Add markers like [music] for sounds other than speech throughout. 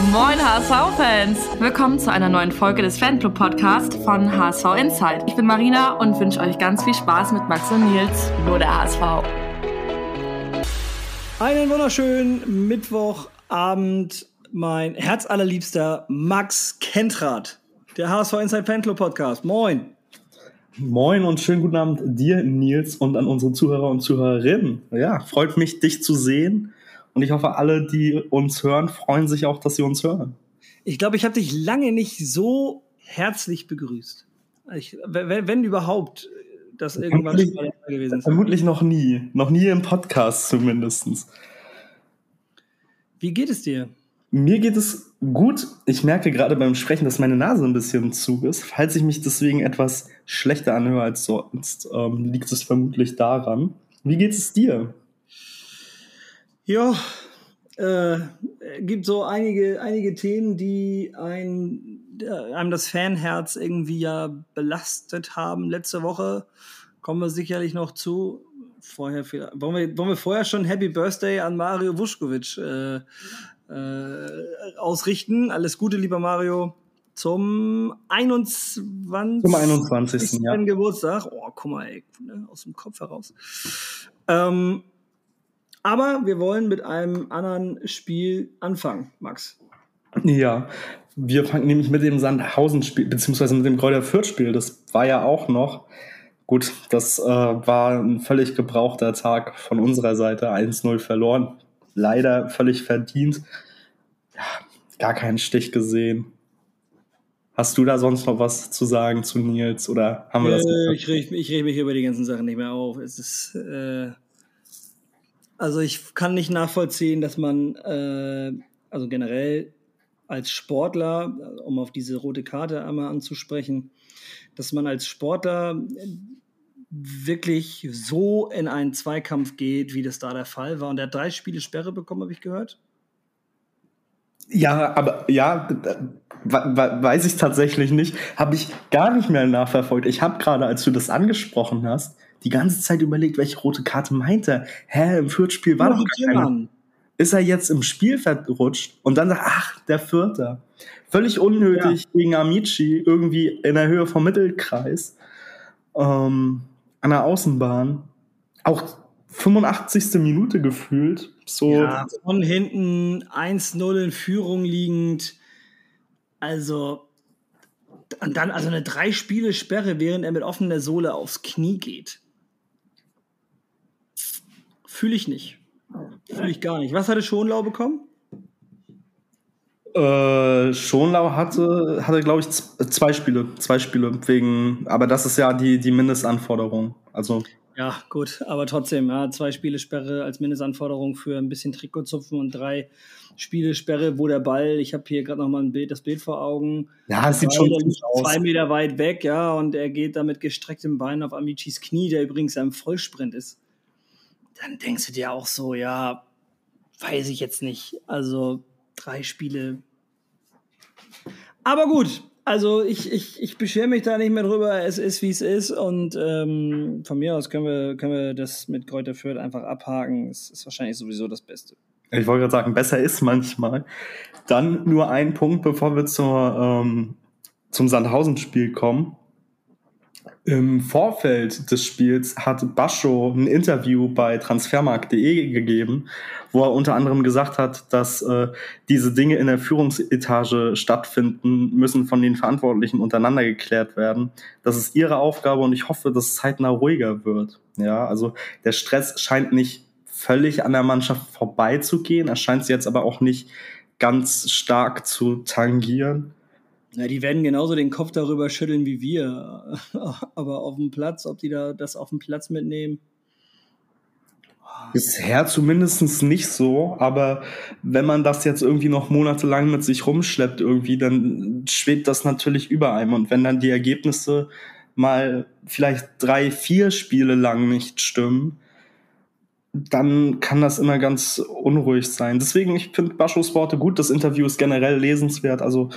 Moin HSV-Fans! Willkommen zu einer neuen Folge des Fanclub-Podcasts von HSV Insight. Ich bin Marina und wünsche euch ganz viel Spaß mit Max und Nils, nur der HSV. Einen wunderschönen Mittwochabend, mein herzallerliebster Max Kentrath, der HSV Inside Fanclub Podcast. Moin! Moin und schönen guten Abend dir, Nils, und an unsere Zuhörer und Zuhörerinnen. Ja, freut mich, dich zu sehen und ich hoffe, alle, die uns hören, freuen sich auch, dass sie uns hören. Ich glaube, ich habe dich lange nicht so herzlich begrüßt. Ich, wenn, wenn, überhaupt, das irgendwann gewesen ist. Vermutlich noch nie. Noch nie im Podcast zumindest. Wie geht es dir? Mir geht es gut. Ich merke gerade beim Sprechen, dass meine Nase ein bisschen zu ist. Falls ich mich deswegen etwas schlechter anhöre als sonst, ähm, liegt es vermutlich daran. Wie geht es dir? Ja, äh, gibt so einige, einige Themen, die ein, äh, einem das Fanherz irgendwie ja belastet haben. Letzte Woche kommen wir sicherlich noch zu. Vorher wollen, wir, wollen wir vorher schon Happy Birthday an Mario Vuskovic äh, äh, ausrichten? Alles Gute, lieber Mario. Zum 21. Zum 21. Ja. Geburtstag. Oh, guck mal, ey, ne, aus dem Kopf heraus. Ähm, aber wir wollen mit einem anderen Spiel anfangen, Max. Ja, wir fangen nämlich mit dem Sandhausen-Spiel, beziehungsweise mit dem Kräuter Fürth-Spiel. Das war ja auch noch. Gut, das äh, war ein völlig gebrauchter Tag von unserer Seite. 1-0 verloren. Leider völlig verdient. Ja, gar keinen Stich gesehen. Hast du da sonst noch was zu sagen zu Nils oder haben wir das? Äh, ich reg, ich reg mich über die ganzen Sachen nicht mehr auf. Es ist, äh, also ich kann nicht nachvollziehen, dass man, äh, also generell als Sportler, um auf diese rote Karte einmal anzusprechen, dass man als Sportler wirklich so in einen Zweikampf geht, wie das da der Fall war. Und er hat drei Spiele Sperre bekommen, habe ich gehört. Ja, aber ja, weiß ich tatsächlich nicht. Habe ich gar nicht mehr nachverfolgt. Ich habe gerade, als du das angesprochen hast, die ganze Zeit überlegt, welche rote Karte meint er. Hä, im Viertspiel war doch keine. Ist er jetzt im Spiel verrutscht und dann sagt, ach, der Vierte. Völlig unnötig ja. gegen Amici, irgendwie in der Höhe vom Mittelkreis, ähm, an der Außenbahn. Auch 85. Minute gefühlt. So. Ja, von hinten 1-0 in Führung liegend. Also, und dann also eine drei Spiele Sperre, während er mit offener Sohle aufs Knie geht. Fühle ich nicht. Fühle ich gar nicht. Was hatte Schonlau bekommen? Äh, Schonlau hatte, hatte glaube ich, zwei Spiele. Zwei Spiele wegen, aber das ist ja die, die Mindestanforderung. Also. Ja, gut, aber trotzdem, ja, zwei Spiele Sperre als Mindestanforderung für ein bisschen Trikotzupfen und drei Spiele Sperre, wo der Ball, ich habe hier gerade noch mal ein Bild, das Bild vor Augen. Ja, es sieht schon aus. Zwei Meter weit weg, ja, und er geht da mit gestrecktem Bein auf Amicis Knie, der übrigens ein Vollsprint ist dann denkst du dir auch so, ja, weiß ich jetzt nicht. Also drei Spiele. Aber gut, also ich, ich, ich beschwere mich da nicht mehr drüber. Es ist, wie es ist. Und ähm, von mir aus können wir, können wir das mit Kräuter Fürth einfach abhaken. Es ist wahrscheinlich sowieso das Beste. Ich wollte gerade sagen, besser ist manchmal. Dann nur ein Punkt, bevor wir zur, ähm, zum Sandhausen-Spiel kommen. Im Vorfeld des Spiels hat Bascho ein Interview bei transfermarkt.de gegeben, wo er unter anderem gesagt hat, dass äh, diese Dinge in der Führungsetage stattfinden, müssen von den Verantwortlichen untereinander geklärt werden. Das ist ihre Aufgabe und ich hoffe, dass es zeitnah ruhiger wird. Ja, also der Stress scheint nicht völlig an der Mannschaft vorbeizugehen. Er scheint sie jetzt aber auch nicht ganz stark zu tangieren. Ja, die werden genauso den Kopf darüber schütteln wie wir. [laughs] Aber auf dem Platz, ob die da das auf dem Platz mitnehmen. Bisher zumindest nicht so, aber wenn man das jetzt irgendwie noch monatelang mit sich rumschleppt, irgendwie, dann schwebt das natürlich über einem. Und wenn dann die Ergebnisse mal vielleicht drei, vier Spiele lang nicht stimmen, dann kann das immer ganz unruhig sein. Deswegen, ich finde Baschos Worte gut. Das Interview ist generell lesenswert. Also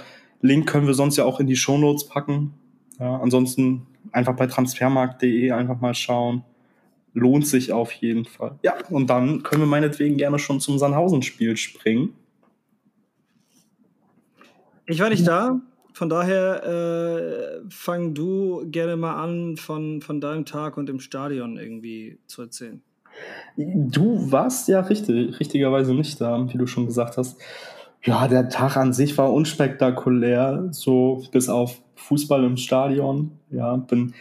Link können wir sonst ja auch in die Shownotes packen. Ja, ansonsten einfach bei transfermarkt.de einfach mal schauen. Lohnt sich auf jeden Fall. Ja, und dann können wir meinetwegen gerne schon zum Sandhausen-Spiel springen. Ich war nicht da. Von daher äh, fang du gerne mal an, von, von deinem Tag und im Stadion irgendwie zu erzählen. Du warst ja richtig, richtigerweise nicht da, wie du schon gesagt hast. Ja, der Tag an sich war unspektakulär, so bis auf Fußball im Stadion. Ja, bin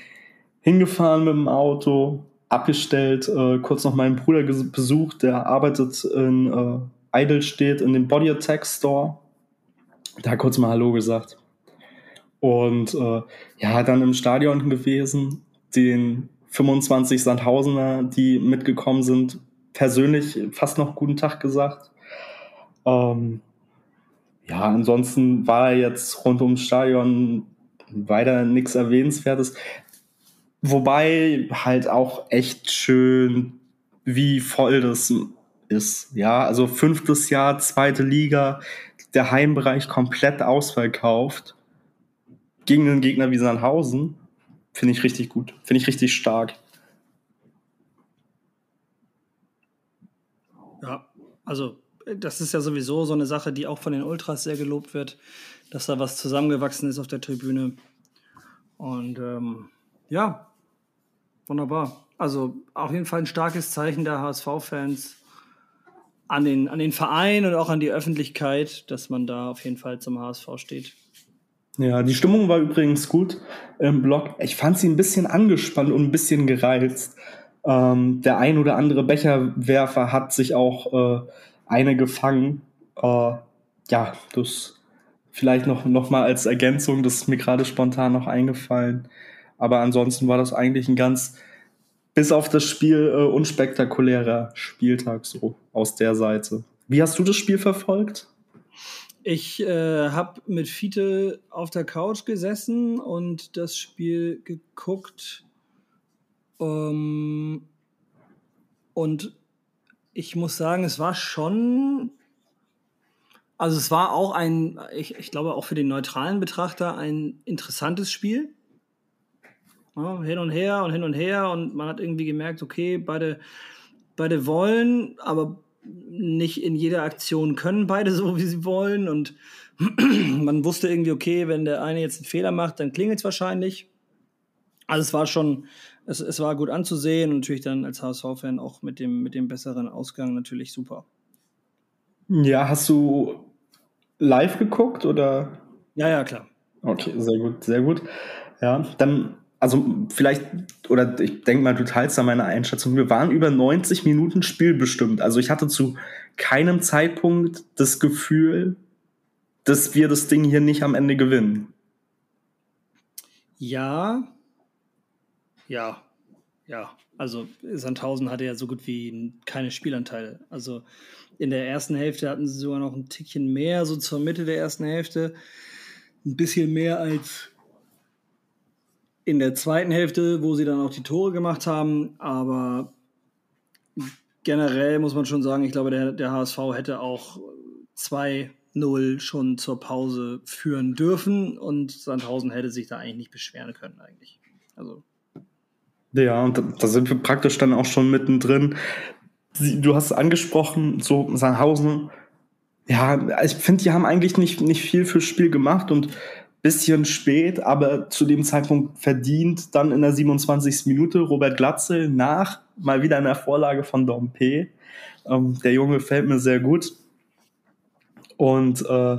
hingefahren mit dem Auto, abgestellt, äh, kurz noch meinen Bruder besucht, der arbeitet in äh, Eidelstedt in dem Body Attack Store. Da kurz mal Hallo gesagt. Und äh, ja, dann im Stadion gewesen, den 25 Sandhausener, die mitgekommen sind, persönlich fast noch guten Tag gesagt. Ähm, ja, ansonsten war jetzt rund ums Stadion weiter nichts Erwähnenswertes. Wobei halt auch echt schön, wie voll das ist. Ja, also fünftes Jahr, zweite Liga, der Heimbereich komplett ausverkauft. Gegen einen Gegner wie Sandhausen. Finde ich richtig gut. Finde ich richtig stark. Ja, also das ist ja sowieso so eine Sache, die auch von den Ultras sehr gelobt wird, dass da was zusammengewachsen ist auf der Tribüne. Und ähm, ja, wunderbar. Also auf jeden Fall ein starkes Zeichen der HSV-Fans an den, an den Verein und auch an die Öffentlichkeit, dass man da auf jeden Fall zum HSV steht. Ja, die Stimmung war übrigens gut im Blog. Ich fand sie ein bisschen angespannt und ein bisschen gereizt. Ähm, der ein oder andere Becherwerfer hat sich auch äh, eine gefangen. Äh, ja, das vielleicht noch, noch mal als Ergänzung, das ist mir gerade spontan noch eingefallen. Aber ansonsten war das eigentlich ein ganz, bis auf das Spiel, äh, unspektakulärer Spieltag so aus der Seite. Wie hast du das Spiel verfolgt? Ich äh, habe mit Fiete auf der Couch gesessen und das Spiel geguckt. Ähm, und ich muss sagen, es war schon. Also, es war auch ein, ich, ich glaube, auch für den neutralen Betrachter ein interessantes Spiel. Ja, hin und her und hin und her und man hat irgendwie gemerkt, okay, beide, beide wollen, aber nicht in jeder Aktion können beide so, wie sie wollen. Und [clears throat] man wusste irgendwie, okay, wenn der eine jetzt einen Fehler macht, dann klingelt es wahrscheinlich. Also es war schon, es, es war gut anzusehen und natürlich dann als HSV-Fan auch mit dem, mit dem besseren Ausgang natürlich super. Ja, hast du live geguckt oder? Ja, ja, klar. Okay, sehr gut, sehr gut. Ja, dann also vielleicht, oder ich denke mal, du teilst da meine Einschätzung. Wir waren über 90 Minuten Spiel bestimmt. Also ich hatte zu keinem Zeitpunkt das Gefühl, dass wir das Ding hier nicht am Ende gewinnen. Ja, ja, ja. Also Sandhausen hatte ja so gut wie keine Spielanteile. Also in der ersten Hälfte hatten sie sogar noch ein Tickchen mehr, so zur Mitte der ersten Hälfte. Ein bisschen mehr als in der zweiten Hälfte, wo sie dann auch die Tore gemacht haben. Aber generell muss man schon sagen, ich glaube, der, der HSV hätte auch 2-0 schon zur Pause führen dürfen und Sandhausen hätte sich da eigentlich nicht beschweren können eigentlich. Also. Ja, und da sind wir praktisch dann auch schon mittendrin. Du hast angesprochen, so Sandhausen, ja, ich finde, die haben eigentlich nicht, nicht viel fürs Spiel gemacht und bisschen spät, aber zu dem Zeitpunkt verdient dann in der 27. Minute Robert Glatzel nach mal wieder einer Vorlage von Dompe. Ähm, der Junge fällt mir sehr gut. Und äh,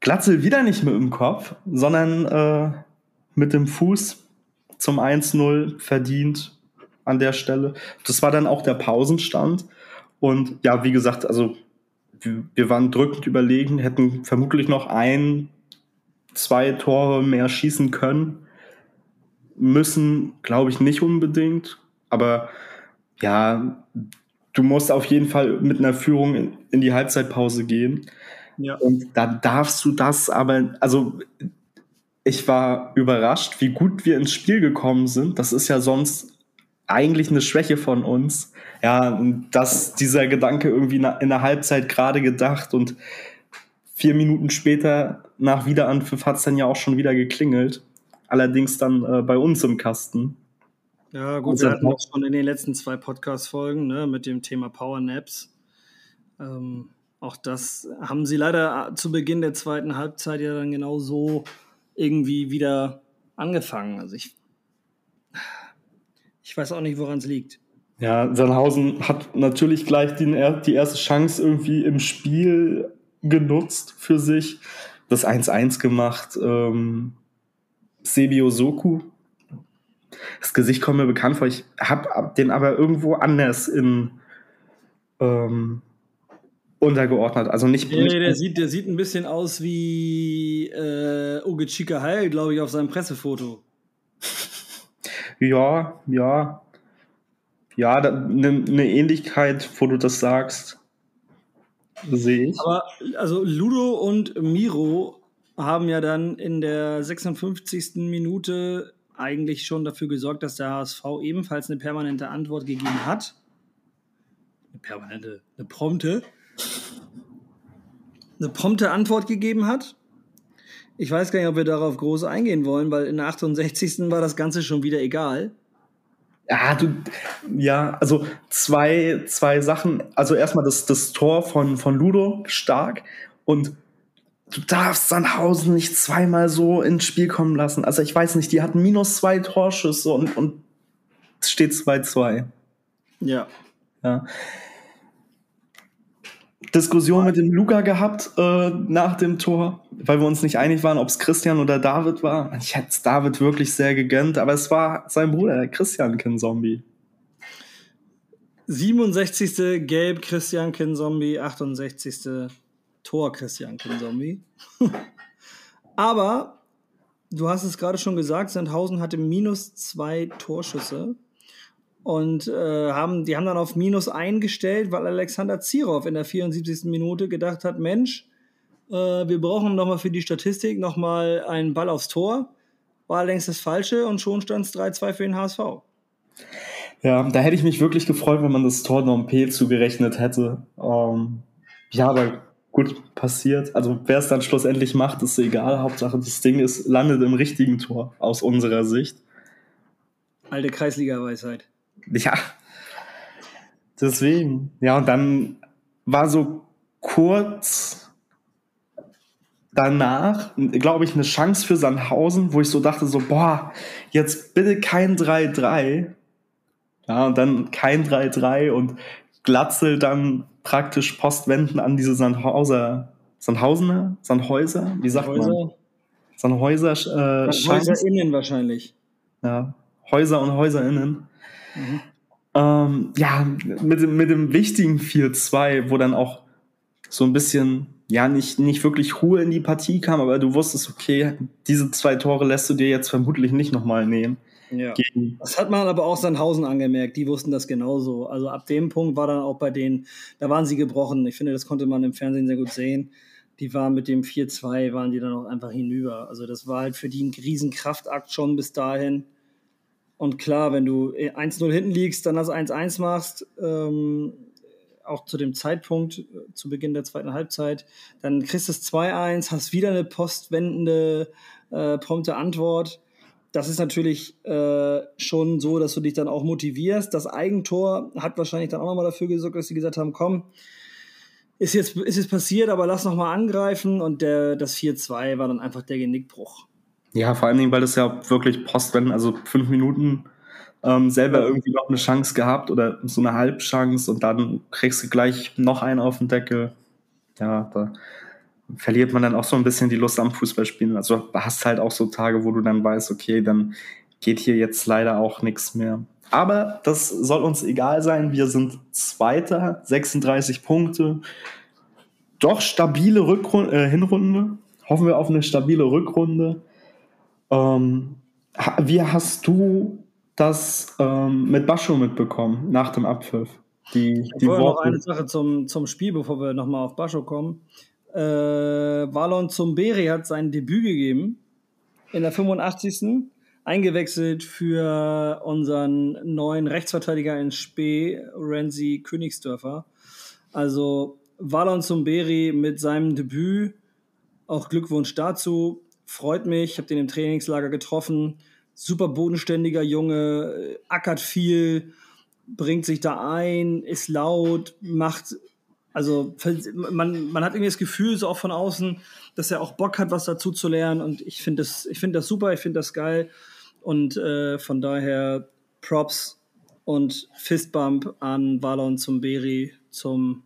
Glatzel wieder nicht mit dem Kopf, sondern äh, mit dem Fuß zum 1-0 verdient an der Stelle. Das war dann auch der Pausenstand. Und ja, wie gesagt, also wir waren drückend überlegen, hätten vermutlich noch ein zwei Tore mehr schießen können. Müssen, glaube ich, nicht unbedingt. Aber ja, du musst auf jeden Fall mit einer Führung in, in die Halbzeitpause gehen. Ja. Und da darfst du das aber, also ich war überrascht, wie gut wir ins Spiel gekommen sind. Das ist ja sonst eigentlich eine Schwäche von uns. Ja, dass dieser Gedanke irgendwie in der Halbzeit gerade gedacht und vier Minuten später nach Wiederanpfiff hat es dann ja auch schon wieder geklingelt. Allerdings dann äh, bei uns im Kasten. Ja, gut, wir hatten auch schon in den letzten zwei Podcast-Folgen ne, mit dem Thema Power Naps. Ähm, auch das haben sie leider zu Beginn der zweiten Halbzeit ja dann genau so irgendwie wieder angefangen. Also ich, ich weiß auch nicht, woran es liegt. Ja, Sandhausen hat natürlich gleich die, die erste Chance irgendwie im Spiel genutzt für sich. Das 1-1 gemacht. Ähm, Sebio Soku. Das Gesicht kommt mir bekannt vor. Ich habe den aber irgendwo anders in ähm, untergeordnet. Also nicht. Nee, nicht der, sieht, der sieht ein bisschen aus wie äh, Uge Chika Heil, glaube ich, auf seinem Pressefoto. ja, ja. Ja, eine ne Ähnlichkeit, wo du das sagst, sehe ich. Aber also Ludo und Miro haben ja dann in der 56. Minute eigentlich schon dafür gesorgt, dass der HSV ebenfalls eine permanente Antwort gegeben hat. Eine permanente, eine prompte. Eine prompte Antwort gegeben hat. Ich weiß gar nicht, ob wir darauf groß eingehen wollen, weil in der 68. war das Ganze schon wieder egal. Ja, du, ja, also zwei, zwei Sachen. Also erstmal das, das Tor von, von Ludo stark und du darfst Sandhausen nicht zweimal so ins Spiel kommen lassen. Also ich weiß nicht, die hatten minus zwei Torschüsse und, und es steht 2-2. Ja. Ja. Diskussion mit dem Luca gehabt äh, nach dem Tor, weil wir uns nicht einig waren, ob es Christian oder David war. Ich hätte es David wirklich sehr gegönnt, aber es war sein Bruder, der Christian Kinzombie. 67. Gelb Christian Kinzombie, 68. Tor Christian Kinzombie. [laughs] aber du hast es gerade schon gesagt, Sandhausen hatte minus zwei Torschüsse und äh, haben, die haben dann auf Minus eingestellt, weil Alexander Zirov in der 74. Minute gedacht hat, Mensch, äh, wir brauchen nochmal für die Statistik nochmal einen Ball aufs Tor. War längst das Falsche und schon stand es 3-2 für den HSV. Ja, da hätte ich mich wirklich gefreut, wenn man das Tor noch einem P zugerechnet hätte. Ähm, ja, aber gut, passiert. Also wer es dann schlussendlich macht, ist egal. Hauptsache das Ding ist, landet im richtigen Tor aus unserer Sicht. Alte Kreisliga-Weisheit. Ja. Deswegen. Ja, und dann war so kurz danach, glaube ich, eine Chance für Sandhausen, wo ich so dachte, so, boah, jetzt bitte kein 3-3. Ja, und dann kein 3-3 und Glatzel dann praktisch postwenden an diese Sandhauser, Sandhausener, Sandhäuser, wie sagt Häuser. man? Sandhäuser, äh, Häuser wahrscheinlich. Ja, Häuser und HäuserInnen. Mhm. Ähm, ja, mit, mit dem wichtigen 4-2, wo dann auch so ein bisschen, ja, nicht, nicht wirklich Ruhe in die Partie kam, aber du wusstest, okay, diese zwei Tore lässt du dir jetzt vermutlich nicht nochmal nehmen. Ja. Das hat man aber auch Sandhausen angemerkt, die wussten das genauso. Also ab dem Punkt war dann auch bei denen, da waren sie gebrochen. Ich finde, das konnte man im Fernsehen sehr gut sehen. Die waren mit dem 4-2, waren die dann auch einfach hinüber. Also das war halt für die ein Riesenkraftakt schon bis dahin. Und klar, wenn du 1-0 hinten liegst, dann das 1-1 machst, ähm, auch zu dem Zeitpunkt, äh, zu Beginn der zweiten Halbzeit, dann kriegst du es 2-1, hast wieder eine postwendende, äh, prompte Antwort. Das ist natürlich äh, schon so, dass du dich dann auch motivierst. Das Eigentor hat wahrscheinlich dann auch nochmal dafür gesorgt, dass sie gesagt haben, komm, ist jetzt, ist jetzt passiert, aber lass nochmal angreifen. Und der, das 4-2 war dann einfach der Genickbruch. Ja, vor allen Dingen, weil das ja wirklich Postwenden, also fünf Minuten ähm, selber irgendwie noch eine Chance gehabt oder so eine Halbchance und dann kriegst du gleich noch einen auf den Deckel. Ja, da verliert man dann auch so ein bisschen die Lust am Fußballspielen. Also du hast halt auch so Tage, wo du dann weißt, okay, dann geht hier jetzt leider auch nichts mehr. Aber das soll uns egal sein. Wir sind Zweiter, 36 Punkte. Doch stabile Rückrunde, äh, Hinrunde. Hoffen wir auf eine stabile Rückrunde. Ähm, wie hast du das ähm, mit Bascho mitbekommen nach dem Abpfiff? Die, die Worte. noch eine Sache zum, zum Spiel, bevor wir nochmal auf Bascho kommen. Äh, Valon Zumberi hat sein Debüt gegeben in der 85. Eingewechselt für unseren neuen Rechtsverteidiger in Spee, Renzi Königsdörfer. Also Valon Zumberi mit seinem Debüt, auch Glückwunsch dazu freut mich. Ich habe den im Trainingslager getroffen. Super bodenständiger Junge, ackert viel, bringt sich da ein, ist laut, macht Also man, man hat irgendwie das Gefühl, so auch von außen, dass er auch Bock hat, was dazu zu lernen. Und ich finde das, ich finde das super, ich finde das geil. Und äh, von daher Props und Fistbump an Valon zum Beri zum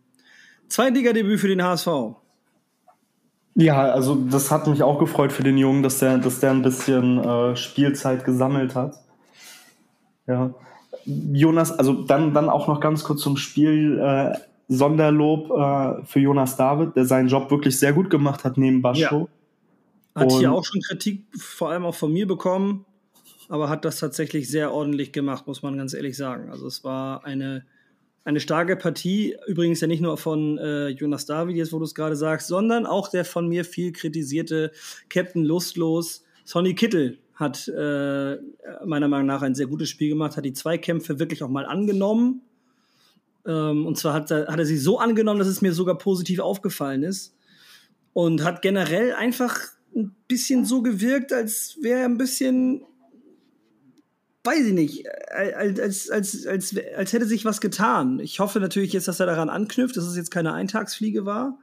Zweitliga-Debüt für den HSV. Ja, also das hat mich auch gefreut für den Jungen, dass der, dass der ein bisschen äh, Spielzeit gesammelt hat. Ja. Jonas, also dann, dann auch noch ganz kurz zum Spiel. Äh, Sonderlob äh, für Jonas David, der seinen Job wirklich sehr gut gemacht hat neben Bascho. Ja. Hat Und hier auch schon Kritik, vor allem auch von mir bekommen, aber hat das tatsächlich sehr ordentlich gemacht, muss man ganz ehrlich sagen. Also es war eine eine starke Partie, übrigens ja nicht nur von äh, Jonas David, jetzt wo du es gerade sagst, sondern auch der von mir viel kritisierte Captain Lustlos, Sonny Kittel, hat äh, meiner Meinung nach ein sehr gutes Spiel gemacht, hat die Zweikämpfe wirklich auch mal angenommen. Ähm, und zwar hat hat er sie so angenommen, dass es mir sogar positiv aufgefallen ist. Und hat generell einfach ein bisschen so gewirkt, als wäre er ein bisschen weiß ich nicht, äh, als, als, als, als hätte sich was getan. Ich hoffe natürlich jetzt, dass er daran anknüpft, dass es jetzt keine Eintagsfliege war.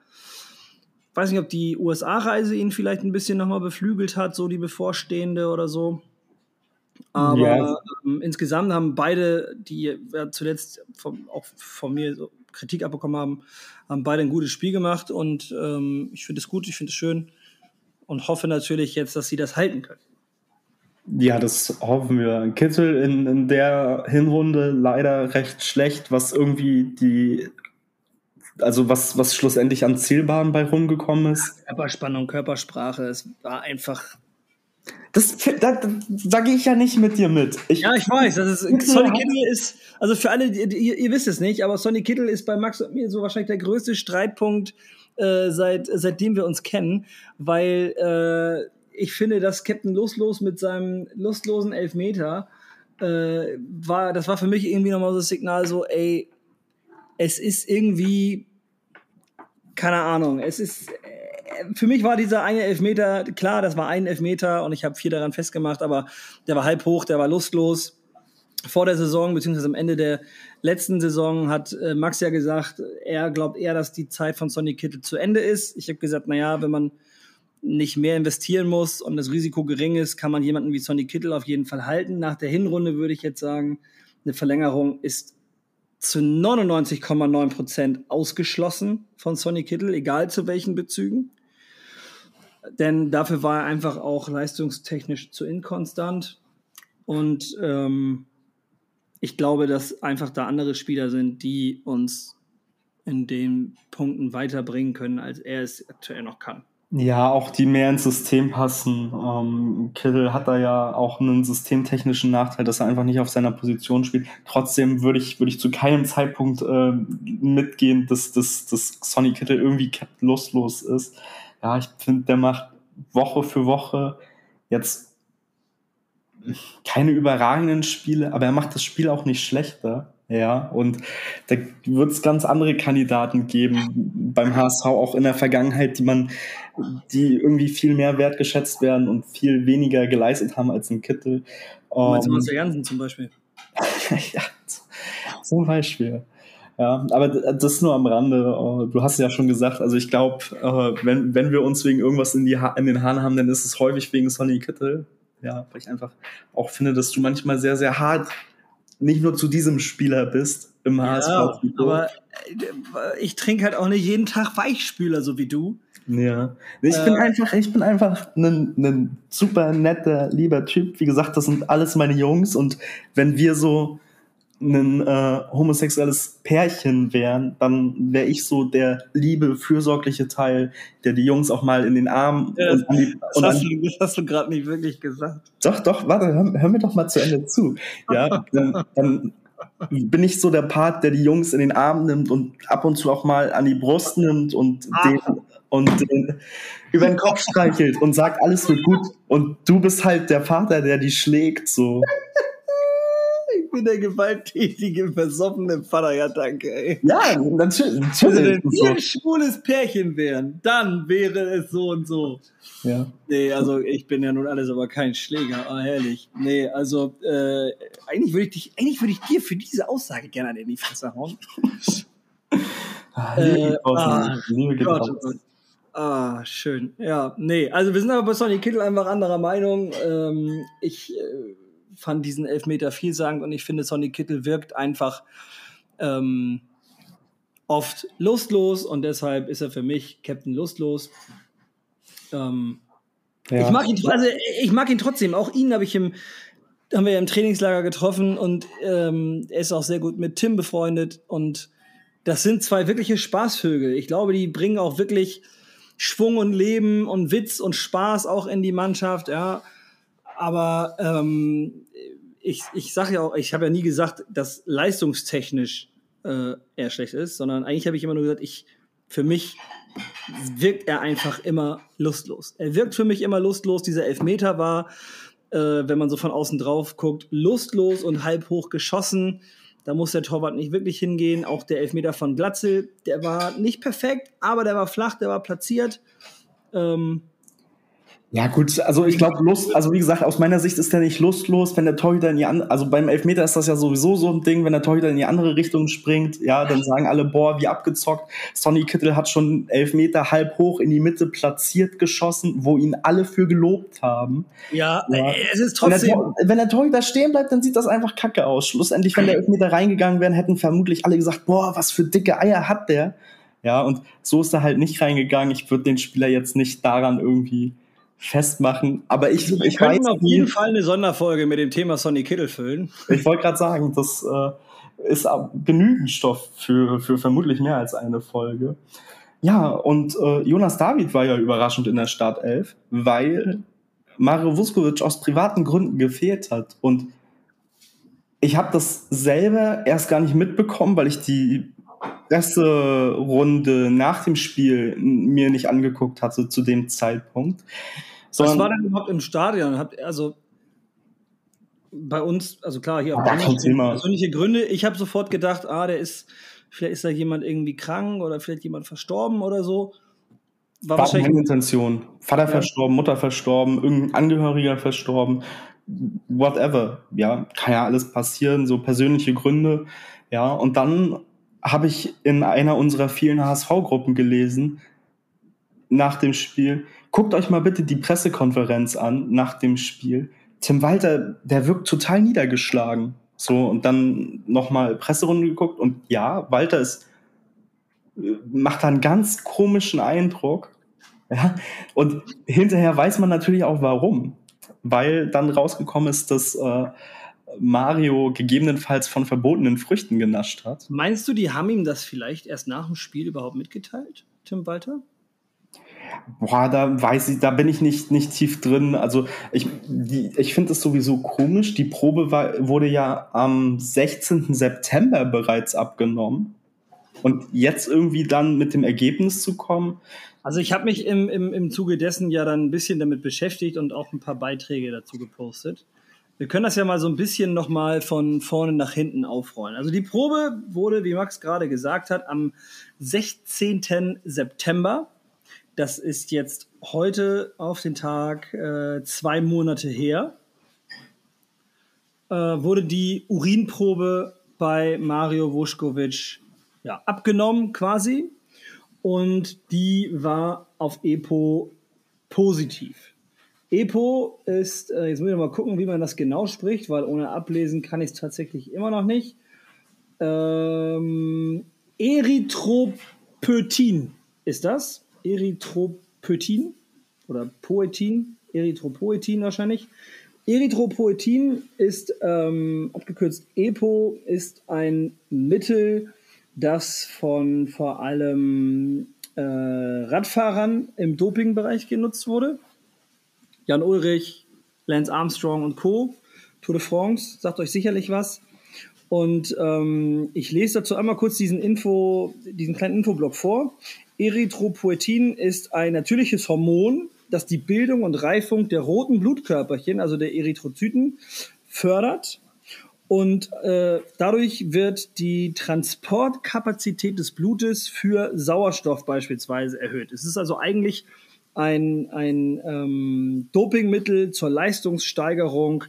Weiß nicht, ob die USA-Reise ihn vielleicht ein bisschen nochmal beflügelt hat, so die bevorstehende oder so. Aber ja. ähm, insgesamt haben beide, die ja zuletzt vom, auch von mir so Kritik abbekommen haben, haben beide ein gutes Spiel gemacht und ähm, ich finde es gut, ich finde es schön und hoffe natürlich jetzt, dass sie das halten können. Ja, das hoffen wir. Kittel in, in der Hinrunde leider recht schlecht, was irgendwie die, also was, was schlussendlich an Zielbahn bei rumgekommen ist. Körperspannung, Körpersprache, es war einfach. Das, da, da, da gehe ich ja nicht mit dir mit. Ich, ja, ich weiß. Das ist, Sonny Kittel ist, also für alle, ihr, ihr, wisst es nicht, aber Sonny Kittel ist bei Max und mir so wahrscheinlich der größte Streitpunkt, äh, seit, seitdem wir uns kennen, weil äh, ich finde, dass Captain Lustlos mit seinem lustlosen Elfmeter äh, war, das war für mich irgendwie nochmal so das Signal, so, ey, es ist irgendwie, keine Ahnung, es ist, äh, für mich war dieser eine Elfmeter, klar, das war ein Elfmeter und ich habe vier daran festgemacht, aber der war halb hoch, der war lustlos. Vor der Saison, beziehungsweise am Ende der letzten Saison, hat äh, Max ja gesagt, er glaubt eher, dass die Zeit von Sonny Kittel zu Ende ist. Ich habe gesagt, naja, wenn man nicht mehr investieren muss und das Risiko gering ist, kann man jemanden wie Sonny Kittel auf jeden Fall halten. Nach der Hinrunde würde ich jetzt sagen, eine Verlängerung ist zu 99,9 Prozent ausgeschlossen von Sonny Kittel, egal zu welchen Bezügen. Denn dafür war er einfach auch leistungstechnisch zu inkonstant. Und ähm, ich glaube, dass einfach da andere Spieler sind, die uns in den Punkten weiterbringen können, als er es aktuell noch kann. Ja, auch die mehr ins System passen. Ähm, Kittel hat da ja auch einen systemtechnischen Nachteil, dass er einfach nicht auf seiner Position spielt. Trotzdem würde ich, würde ich zu keinem Zeitpunkt äh, mitgehen, dass, dass, dass Sonny Kittel irgendwie lustlos ist. Ja, ich finde, der macht Woche für Woche jetzt keine überragenden Spiele, aber er macht das Spiel auch nicht schlechter. Ja, und da wird es ganz andere Kandidaten geben beim HSV auch in der Vergangenheit, die man, die irgendwie viel mehr wertgeschätzt werden und viel weniger geleistet haben als ein Kittel. Du meinst um, Jansen zum Beispiel? [laughs] ja, zum Beispiel. Ja, aber das nur am Rande. Oh, du hast ja schon gesagt, also ich glaube, äh, wenn, wenn wir uns wegen irgendwas in, die ha in den Haaren haben, dann ist es häufig wegen Sonny Kittel. Ja, weil ich einfach auch finde, dass du manchmal sehr, sehr hart nicht nur zu diesem Spieler bist im HSV. Ja, aber äh, ich trinke halt auch nicht jeden Tag Weichspüler, so wie du. Ja, ich äh, bin einfach, ich bin einfach ein, ein super netter, lieber Typ. Wie gesagt, das sind alles meine Jungs und wenn wir so ein äh, homosexuelles Pärchen wären, dann wäre ich so der liebe, fürsorgliche Teil, der die Jungs auch mal in den Arm ja, und, die, das, und hast du, das hast du gerade nicht wirklich gesagt. Doch, doch, warte, hör, hör, mir doch mal zu Ende zu. Ja, dann, dann bin ich so der Part, der die Jungs in den Arm nimmt und ab und zu auch mal an die Brust nimmt und ah. den und den über den Kopf streichelt und sagt, alles wird gut. Und du bist halt der Vater, der die schlägt, so ich bin der gewalttätige, versoffene Vater, ja danke, ey. Ja, natürlich. natürlich also, wenn wir ein schwules Pärchen wären, dann wäre es so und so. Ja. Nee, also ich bin ja nun alles aber kein Schläger, ah, herrlich. Nee, also äh, eigentlich würde ich dich, eigentlich würde ich dir für diese Aussage gerne in die Fresse hauen. [laughs] Liebe, äh, ah, Liebe Gott, raus. Ah, schön. Ja, nee, also wir sind aber bei Sonny Kittel einfach anderer Meinung. Ähm, ich äh, fand diesen Elfmeter vielsagend und ich finde, Sonny Kittel wirkt einfach ähm, oft lustlos und deshalb ist er für mich Captain Lustlos. Ähm, ja. Ich mag ihn, also ich mag ihn trotzdem. Auch ihn habe ich im haben wir ja im Trainingslager getroffen und ähm, er ist auch sehr gut mit Tim befreundet und das sind zwei wirkliche Spaßvögel. Ich glaube, die bringen auch wirklich Schwung und Leben und Witz und Spaß auch in die Mannschaft, ja. Aber ähm, ich, ich sage ja auch, ich habe ja nie gesagt, dass leistungstechnisch äh, er schlecht ist, sondern eigentlich habe ich immer nur gesagt, ich für mich wirkt er einfach immer lustlos. Er wirkt für mich immer lustlos. Dieser Elfmeter war, äh, wenn man so von außen drauf guckt, lustlos und halb hoch geschossen. Da muss der Torwart nicht wirklich hingehen. Auch der Elfmeter von Glatzel, der war nicht perfekt, aber der war flach, der war platziert. Ähm, ja, gut, also ich glaube, Lust, also wie gesagt, aus meiner Sicht ist der nicht lustlos, wenn der Torhüter in die andere, also beim Elfmeter ist das ja sowieso so ein Ding, wenn der Torhüter in die andere Richtung springt, ja, dann sagen alle, boah, wie abgezockt. Sonny Kittel hat schon Elfmeter halb hoch in die Mitte platziert geschossen, wo ihn alle für gelobt haben. Ja, ja. es ist trotzdem. Wenn der, wenn der Torhüter stehen bleibt, dann sieht das einfach kacke aus. Schlussendlich, wenn der Elfmeter reingegangen wäre, hätten vermutlich alle gesagt, boah, was für dicke Eier hat der. Ja, und so ist er halt nicht reingegangen. Ich würde den Spieler jetzt nicht daran irgendwie festmachen. Aber ich, Wir ich weiß auf jeden Fall eine Sonderfolge mit dem Thema Sonny Kittel füllen. Ich wollte gerade sagen, das äh, ist genügend Stoff für, für vermutlich mehr als eine Folge. Ja, und äh, Jonas David war ja überraschend in der Startelf, weil Mario Vuskovic aus privaten Gründen gefehlt hat. Und ich habe das selber erst gar nicht mitbekommen, weil ich die erste Runde nach dem Spiel mir nicht angeguckt hatte zu dem Zeitpunkt. Was war denn überhaupt im Stadion? Habt, also bei uns, also klar, hier persönliche Gründe. Ich habe sofort gedacht, ah, der ist, vielleicht ist da jemand irgendwie krank oder vielleicht jemand verstorben oder so. War, war wahrscheinlich keine Intention. Vater ja. verstorben, Mutter verstorben, irgendein Angehöriger verstorben, whatever. Ja, kann ja alles passieren, so persönliche Gründe. Ja, und dann habe ich in einer unserer vielen HSV-Gruppen gelesen, nach dem Spiel, guckt euch mal bitte die Pressekonferenz an nach dem Spiel. Tim Walter, der wirkt total niedergeschlagen. So, und dann nochmal Presserunde geguckt und ja, Walter ist, macht da einen ganz komischen Eindruck. Ja, und hinterher weiß man natürlich auch warum. Weil dann rausgekommen ist, dass äh, Mario gegebenenfalls von verbotenen Früchten genascht hat. Meinst du, die haben ihm das vielleicht erst nach dem Spiel überhaupt mitgeteilt, Tim Walter? Boah, da weiß ich, da bin ich nicht, nicht tief drin. Also ich, ich finde es sowieso komisch. Die Probe war, wurde ja am 16. September bereits abgenommen. Und jetzt irgendwie dann mit dem Ergebnis zu kommen. Also ich habe mich im, im, im Zuge dessen ja dann ein bisschen damit beschäftigt und auch ein paar Beiträge dazu gepostet. Wir können das ja mal so ein bisschen nochmal von vorne nach hinten aufrollen. Also die Probe wurde, wie Max gerade gesagt hat, am 16. September, das ist jetzt heute auf den Tag äh, zwei Monate her, äh, wurde die Urinprobe bei Mario Vuskovic ja, abgenommen quasi und die war auf EPO positiv. EPO ist, äh, jetzt muss ich mal gucken, wie man das genau spricht, weil ohne Ablesen kann ich es tatsächlich immer noch nicht. Ähm, Erythropoetin ist das. Erythropoetin oder Poetin, Erythropoetin wahrscheinlich. Erythropoetin ist ähm, abgekürzt EPO, ist ein Mittel, das von vor allem äh, Radfahrern im Dopingbereich genutzt wurde. Jan Ulrich, Lance Armstrong und Co. Tour de France, sagt euch sicherlich was. Und ähm, ich lese dazu einmal kurz diesen Info, diesen kleinen Infoblock vor. Erythropoetin ist ein natürliches Hormon, das die Bildung und Reifung der roten Blutkörperchen, also der Erythrozyten, fördert. Und äh, dadurch wird die Transportkapazität des Blutes für Sauerstoff beispielsweise erhöht. Es ist also eigentlich ein, ein ähm, Dopingmittel zur Leistungssteigerung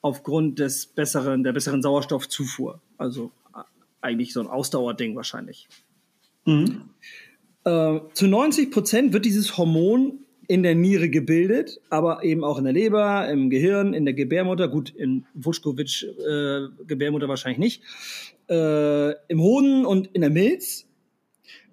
aufgrund des besseren, der besseren Sauerstoffzufuhr. Also äh, eigentlich so ein Ausdauerding wahrscheinlich. Mhm. Äh, zu 90 Prozent wird dieses Hormon in der Niere gebildet, aber eben auch in der Leber, im Gehirn, in der Gebärmutter. Gut, in Vuskovic äh, Gebärmutter wahrscheinlich nicht. Äh, Im Hoden und in der Milz.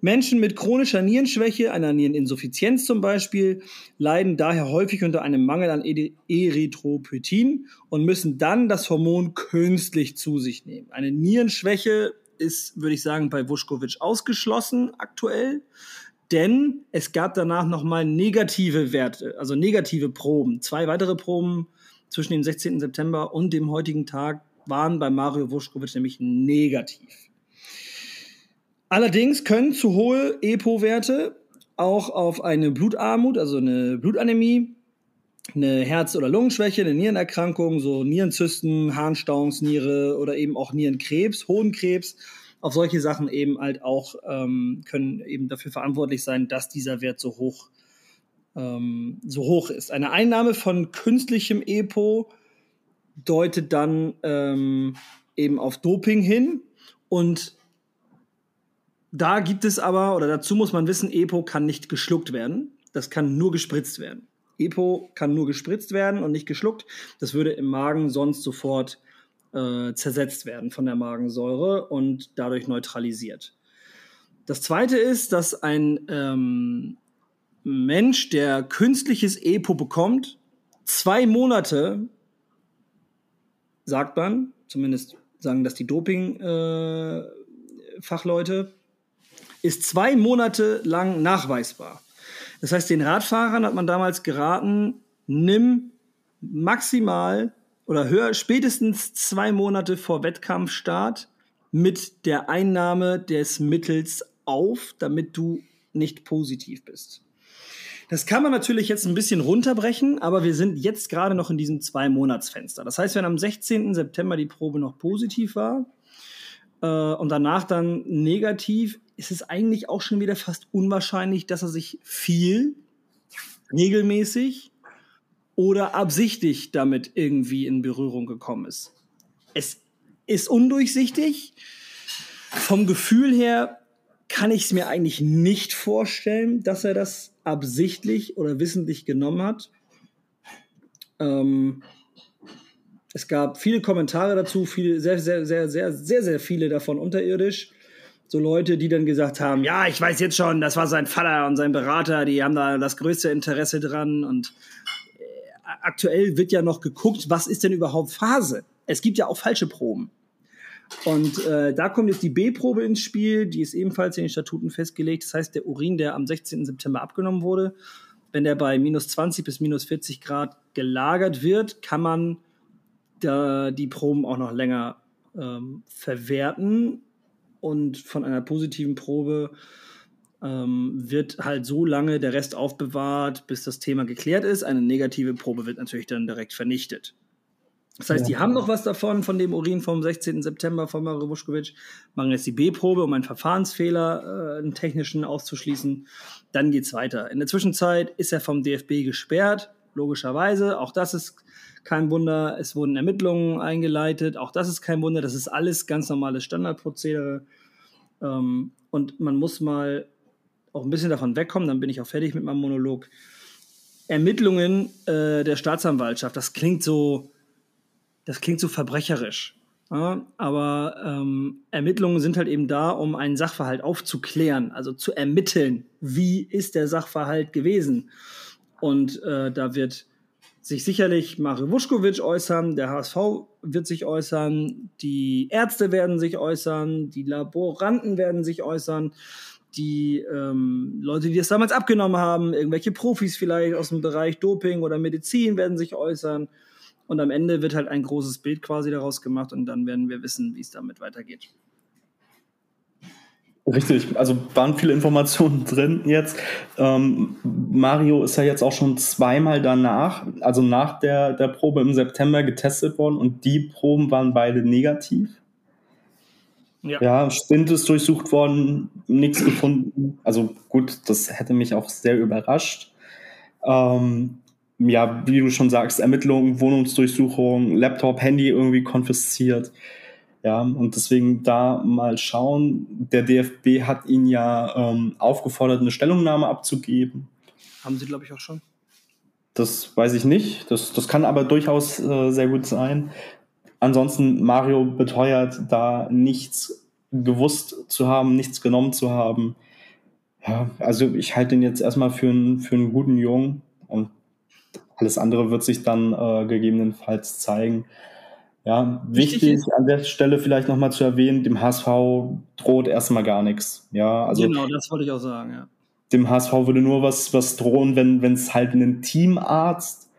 Menschen mit chronischer Nierenschwäche, einer Niereninsuffizienz zum Beispiel, leiden daher häufig unter einem Mangel an Erythropoetin und müssen dann das Hormon künstlich zu sich nehmen. Eine Nierenschwäche ist, würde ich sagen, bei Vuskovic ausgeschlossen aktuell, denn es gab danach nochmal negative Werte, also negative Proben. Zwei weitere Proben zwischen dem 16. September und dem heutigen Tag waren bei Mario Vuskovic nämlich negativ. Allerdings können zu hohe EPO-Werte auch auf eine Blutarmut, also eine Blutanämie, eine Herz- oder Lungenschwäche, eine Nierenerkrankung, so Nierenzysten, Harnstauungsniere oder eben auch Nierenkrebs, Hodenkrebs, auf solche Sachen eben halt auch ähm, können eben dafür verantwortlich sein, dass dieser Wert so hoch, ähm, so hoch ist. Eine Einnahme von künstlichem EPO deutet dann ähm, eben auf Doping hin und da gibt es aber, oder dazu muss man wissen, EPO kann nicht geschluckt werden. Das kann nur gespritzt werden. EPO kann nur gespritzt werden und nicht geschluckt. Das würde im Magen sonst sofort äh, zersetzt werden von der Magensäure und dadurch neutralisiert. Das zweite ist, dass ein ähm, Mensch, der künstliches EPO bekommt, zwei Monate, sagt man, zumindest sagen das die Doping-Fachleute, äh, ist zwei Monate lang nachweisbar. Das heißt, den Radfahrern hat man damals geraten, nimm maximal oder höher spätestens zwei Monate vor Wettkampfstart mit der Einnahme des Mittels auf, damit du nicht positiv bist. Das kann man natürlich jetzt ein bisschen runterbrechen, aber wir sind jetzt gerade noch in diesem Zwei-Monats-Fenster. Das heißt, wenn am 16. September die Probe noch positiv war äh, und danach dann negativ, ist es eigentlich auch schon wieder fast unwahrscheinlich, dass er sich viel, regelmäßig oder absichtlich damit irgendwie in Berührung gekommen ist. Es ist undurchsichtig. Vom Gefühl her kann ich es mir eigentlich nicht vorstellen, dass er das absichtlich oder wissentlich genommen hat. Ähm, es gab viele Kommentare dazu, viele, sehr, sehr, sehr, sehr, sehr, sehr viele davon unterirdisch so Leute, die dann gesagt haben, ja, ich weiß jetzt schon, das war sein Vater und sein Berater, die haben da das größte Interesse dran und äh, aktuell wird ja noch geguckt, was ist denn überhaupt Phase? Es gibt ja auch falsche Proben. Und äh, da kommt jetzt die B-Probe ins Spiel, die ist ebenfalls in den Statuten festgelegt. Das heißt, der Urin, der am 16. September abgenommen wurde, wenn der bei minus 20 bis minus 40 Grad gelagert wird, kann man da die Proben auch noch länger ähm, verwerten und von einer positiven Probe ähm, wird halt so lange der Rest aufbewahrt, bis das Thema geklärt ist. Eine negative Probe wird natürlich dann direkt vernichtet. Das heißt, ja. die haben noch was davon, von dem Urin vom 16. September von Mario Vuskovic, machen jetzt die B-Probe, um einen Verfahrensfehler, äh, einen technischen auszuschließen. Dann geht's weiter. In der Zwischenzeit ist er vom DFB gesperrt, logischerweise. Auch das ist kein Wunder. Es wurden Ermittlungen eingeleitet, auch das ist kein Wunder. Das ist alles ganz normales Standardprozedere. Ähm, und man muss mal auch ein bisschen davon wegkommen, dann bin ich auch fertig mit meinem Monolog. Ermittlungen äh, der Staatsanwaltschaft, das klingt so, das klingt so verbrecherisch. Ja, aber ähm, Ermittlungen sind halt eben da, um einen Sachverhalt aufzuklären, also zu ermitteln, wie ist der Sachverhalt gewesen. Und äh, da wird sich sicherlich Mario Vuskovic äußern, der HSV wird sich äußern, die Ärzte werden sich äußern, die Laboranten werden sich äußern, die ähm, Leute, die es damals abgenommen haben, irgendwelche Profis vielleicht aus dem Bereich Doping oder Medizin werden sich äußern. Und am Ende wird halt ein großes Bild quasi daraus gemacht und dann werden wir wissen, wie es damit weitergeht. Richtig, also waren viele Informationen [laughs] drin jetzt. Ähm, Mario ist ja jetzt auch schon zweimal danach, also nach der, der Probe im September getestet worden und die Proben waren beide negativ. Ja, ja Spind ist durchsucht worden, nichts gefunden. Also gut, das hätte mich auch sehr überrascht. Ähm, ja, wie du schon sagst, Ermittlungen, Wohnungsdurchsuchung, Laptop, Handy irgendwie konfisziert. Ja, und deswegen da mal schauen. Der DFB hat ihn ja ähm, aufgefordert, eine Stellungnahme abzugeben. Haben sie, glaube ich, auch schon. Das weiß ich nicht. Das, das kann aber durchaus äh, sehr gut sein. Ansonsten, Mario beteuert, da nichts gewusst zu haben, nichts genommen zu haben. Ja, also ich halte ihn jetzt erstmal für einen, für einen guten Jungen und alles andere wird sich dann äh, gegebenenfalls zeigen. Ja, wichtig, wichtig an der Stelle vielleicht nochmal zu erwähnen, dem HSV droht erstmal gar nichts. Ja, also genau, das wollte ich auch sagen, ja. Dem HSV würde nur was, was drohen, wenn es halt einen Teamarzt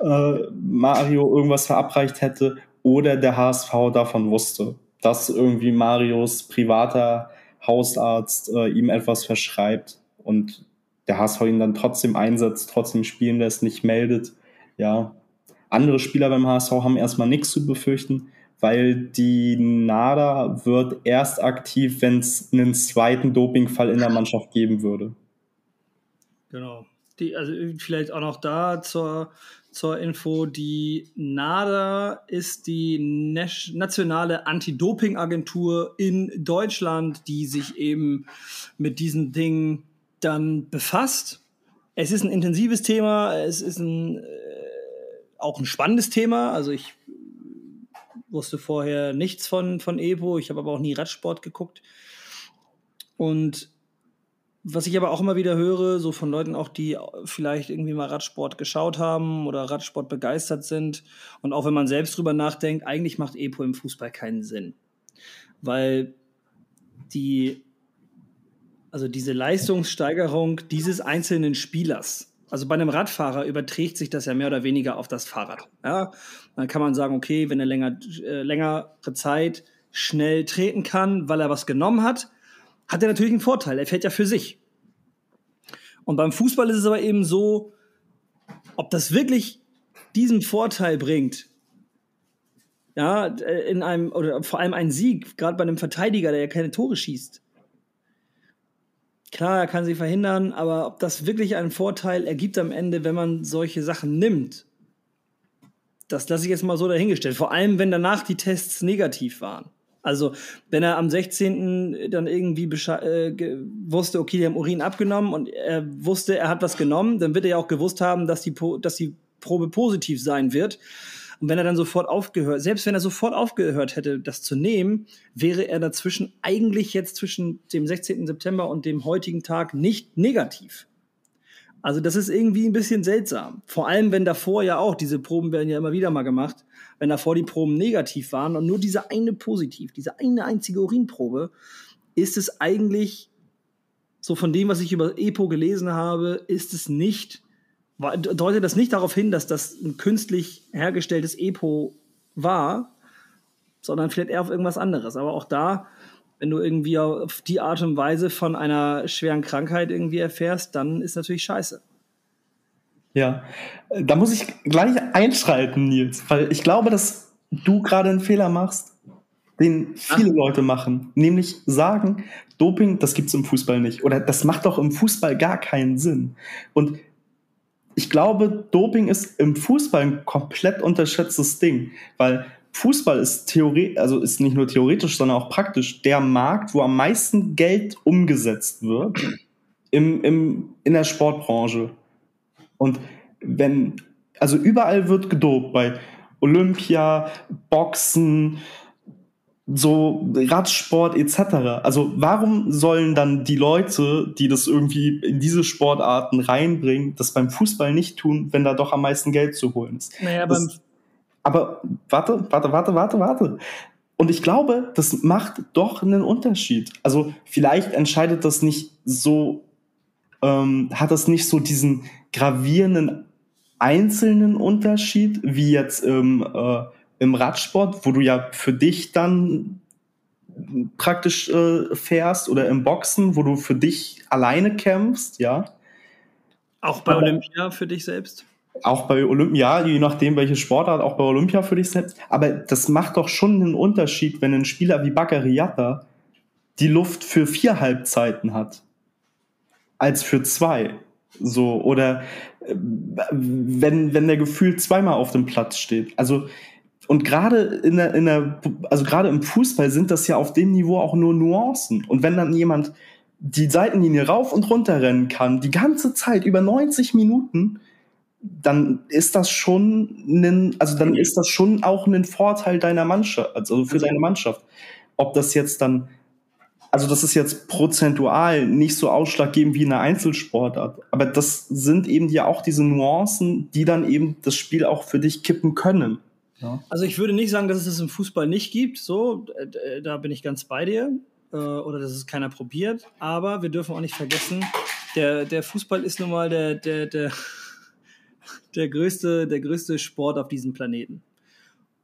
äh, Mario irgendwas verabreicht hätte oder der HSV davon wusste, dass irgendwie Marios privater Hausarzt äh, ihm etwas verschreibt und der HSV ihn dann trotzdem einsetzt, trotzdem spielen lässt, nicht meldet. Ja, andere Spieler beim HSV haben erstmal nichts zu befürchten, weil die NADA wird erst aktiv, wenn es einen zweiten Dopingfall in der Mannschaft geben würde. Genau. Die, also vielleicht auch noch da zur, zur Info, die NADA ist die nationale Anti-Doping-Agentur in Deutschland, die sich eben mit diesen Dingen dann befasst. Es ist ein intensives Thema, es ist ein, äh, auch ein spannendes Thema. Also ich wusste vorher nichts von, von Evo, ich habe aber auch nie Radsport geguckt. Und was ich aber auch immer wieder höre, so von Leuten auch, die vielleicht irgendwie mal Radsport geschaut haben oder Radsport begeistert sind und auch wenn man selbst drüber nachdenkt, eigentlich macht Epo im Fußball keinen Sinn. Weil die, also diese Leistungssteigerung dieses einzelnen Spielers, also bei einem Radfahrer überträgt sich das ja mehr oder weniger auf das Fahrrad. Ja? Dann kann man sagen, okay, wenn er länger, äh, längere Zeit schnell treten kann, weil er was genommen hat, hat er natürlich einen Vorteil. Er fährt ja für sich. Und beim Fußball ist es aber eben so, ob das wirklich diesen Vorteil bringt, ja, in einem, oder vor allem einen Sieg, gerade bei einem Verteidiger, der ja keine Tore schießt. Klar, er kann sie verhindern, aber ob das wirklich einen Vorteil ergibt am Ende, wenn man solche Sachen nimmt, das lasse ich jetzt mal so dahingestellt. Vor allem, wenn danach die Tests negativ waren. Also, wenn er am 16. dann irgendwie äh, wusste, okay, die haben Urin abgenommen und er wusste, er hat was genommen, dann wird er ja auch gewusst haben, dass die, dass die Probe positiv sein wird. Und wenn er dann sofort aufgehört, selbst wenn er sofort aufgehört hätte, das zu nehmen, wäre er dazwischen eigentlich jetzt zwischen dem 16. September und dem heutigen Tag nicht negativ. Also das ist irgendwie ein bisschen seltsam. Vor allem, wenn davor ja auch, diese Proben werden ja immer wieder mal gemacht, wenn davor die Proben negativ waren und nur diese eine positiv, diese eine einzige Urinprobe, ist es eigentlich, so von dem, was ich über EPO gelesen habe, ist es nicht, deutet das nicht darauf hin, dass das ein künstlich hergestelltes EPO war, sondern vielleicht eher auf irgendwas anderes. Aber auch da wenn du irgendwie auf die Art und Weise von einer schweren Krankheit irgendwie erfährst, dann ist natürlich scheiße. Ja, da muss ich gleich einschreiten, Nils, weil ich glaube, dass du gerade einen Fehler machst, den viele Ach. Leute machen, nämlich sagen, Doping, das gibt's im Fußball nicht oder das macht doch im Fußball gar keinen Sinn. Und ich glaube, Doping ist im Fußball ein komplett unterschätztes Ding, weil Fußball ist theoretisch, also ist nicht nur theoretisch, sondern auch praktisch der Markt, wo am meisten Geld umgesetzt wird im, im, in der Sportbranche. Und wenn, also überall wird gedopt, bei Olympia, Boxen, so Radsport etc. Also warum sollen dann die Leute, die das irgendwie in diese Sportarten reinbringen, das beim Fußball nicht tun, wenn da doch am meisten Geld zu holen ist? Naja, das, beim aber warte, warte, warte, warte, warte. Und ich glaube, das macht doch einen Unterschied. Also vielleicht entscheidet das nicht so, ähm, hat das nicht so diesen gravierenden einzelnen Unterschied wie jetzt im, äh, im Radsport, wo du ja für dich dann praktisch äh, fährst oder im Boxen, wo du für dich alleine kämpfst, ja. Auch bei Olympia für dich selbst? auch bei Olympia, je nachdem, welche Sportart, auch bei Olympia für dich selbst. Aber das macht doch schon einen Unterschied, wenn ein Spieler wie Bakariata die Luft für vier Halbzeiten hat, als für zwei. So, oder äh, wenn, wenn der Gefühl zweimal auf dem Platz steht. Also, und gerade in der, in der, also gerade im Fußball sind das ja auf dem Niveau auch nur Nuancen. Und wenn dann jemand die Seitenlinie rauf und runter rennen kann, die ganze Zeit über 90 Minuten, dann ist das schon ein, also dann ist das schon auch ein Vorteil deiner Mannschaft, also für deine Mannschaft. Ob das jetzt dann, also das ist jetzt prozentual nicht so ausschlaggebend wie in einer Einzelsportart, aber das sind eben ja auch diese Nuancen, die dann eben das Spiel auch für dich kippen können. Ja. Also ich würde nicht sagen, dass es es im Fußball nicht gibt, so, äh, da bin ich ganz bei dir, äh, oder dass es keiner probiert, aber wir dürfen auch nicht vergessen, der, der Fußball ist nun mal der, der, der, [laughs] der, größte, der größte Sport auf diesem Planeten.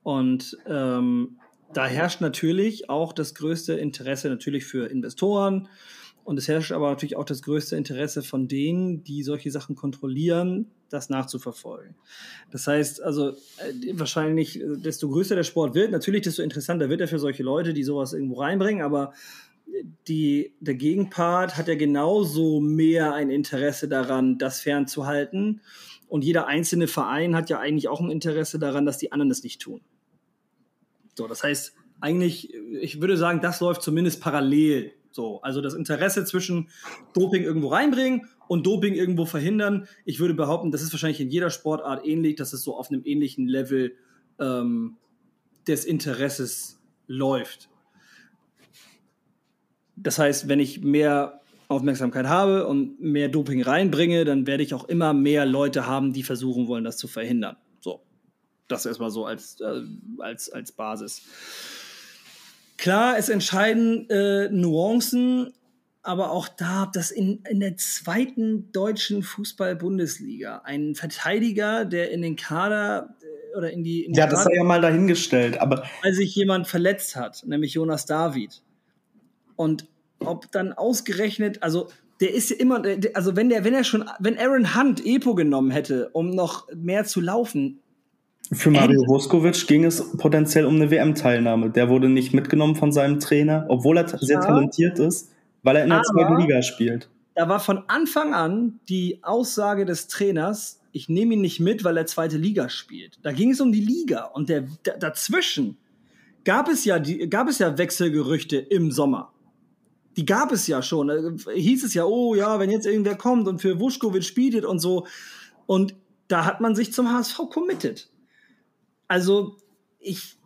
Und ähm, da herrscht natürlich auch das größte Interesse natürlich für Investoren, und es herrscht aber natürlich auch das größte Interesse von denen, die solche Sachen kontrollieren, das nachzuverfolgen. Das heißt, also äh, wahrscheinlich, äh, desto größer der Sport wird, natürlich desto interessanter wird er für solche Leute, die sowas irgendwo reinbringen, aber die, der Gegenpart hat ja genauso mehr ein Interesse daran, das fernzuhalten. Und jeder einzelne Verein hat ja eigentlich auch ein Interesse daran, dass die anderen das nicht tun. So, das heißt, eigentlich, ich würde sagen, das läuft zumindest parallel so, also das Interesse zwischen Doping irgendwo reinbringen und Doping irgendwo verhindern. Ich würde behaupten, das ist wahrscheinlich in jeder Sportart ähnlich, dass es so auf einem ähnlichen Level ähm, des Interesses läuft. Das heißt, wenn ich mehr Aufmerksamkeit habe und mehr Doping reinbringe, dann werde ich auch immer mehr Leute haben, die versuchen wollen, das zu verhindern. So, das erstmal so als, äh, als, als Basis. Klar, es entscheiden äh, Nuancen, aber auch da, dass in, in der zweiten deutschen Fußball-Bundesliga ein Verteidiger, der in den Kader äh, oder in die. In ja, das sei ja mal dahingestellt, aber. Weil sich jemand verletzt hat, nämlich Jonas David. Und ob dann ausgerechnet, also der ist ja immer, also wenn der, wenn er schon, wenn Aaron Hunt Epo genommen hätte, um noch mehr zu laufen, für Mario Vuskovic ging es potenziell um eine WM-Teilnahme. Der wurde nicht mitgenommen von seinem Trainer, obwohl er sehr talentiert ist, weil er in der Aber zweiten Liga spielt. Da war von Anfang an die Aussage des Trainers, ich nehme ihn nicht mit, weil er zweite Liga spielt. Da ging es um die Liga und der, dazwischen gab es ja die, gab es ja Wechselgerüchte im Sommer. Die gab es ja schon. Da hieß es ja, oh ja, wenn jetzt irgendwer kommt und für Vuskovic spielt und so. Und da hat man sich zum HSV committed. Also ich.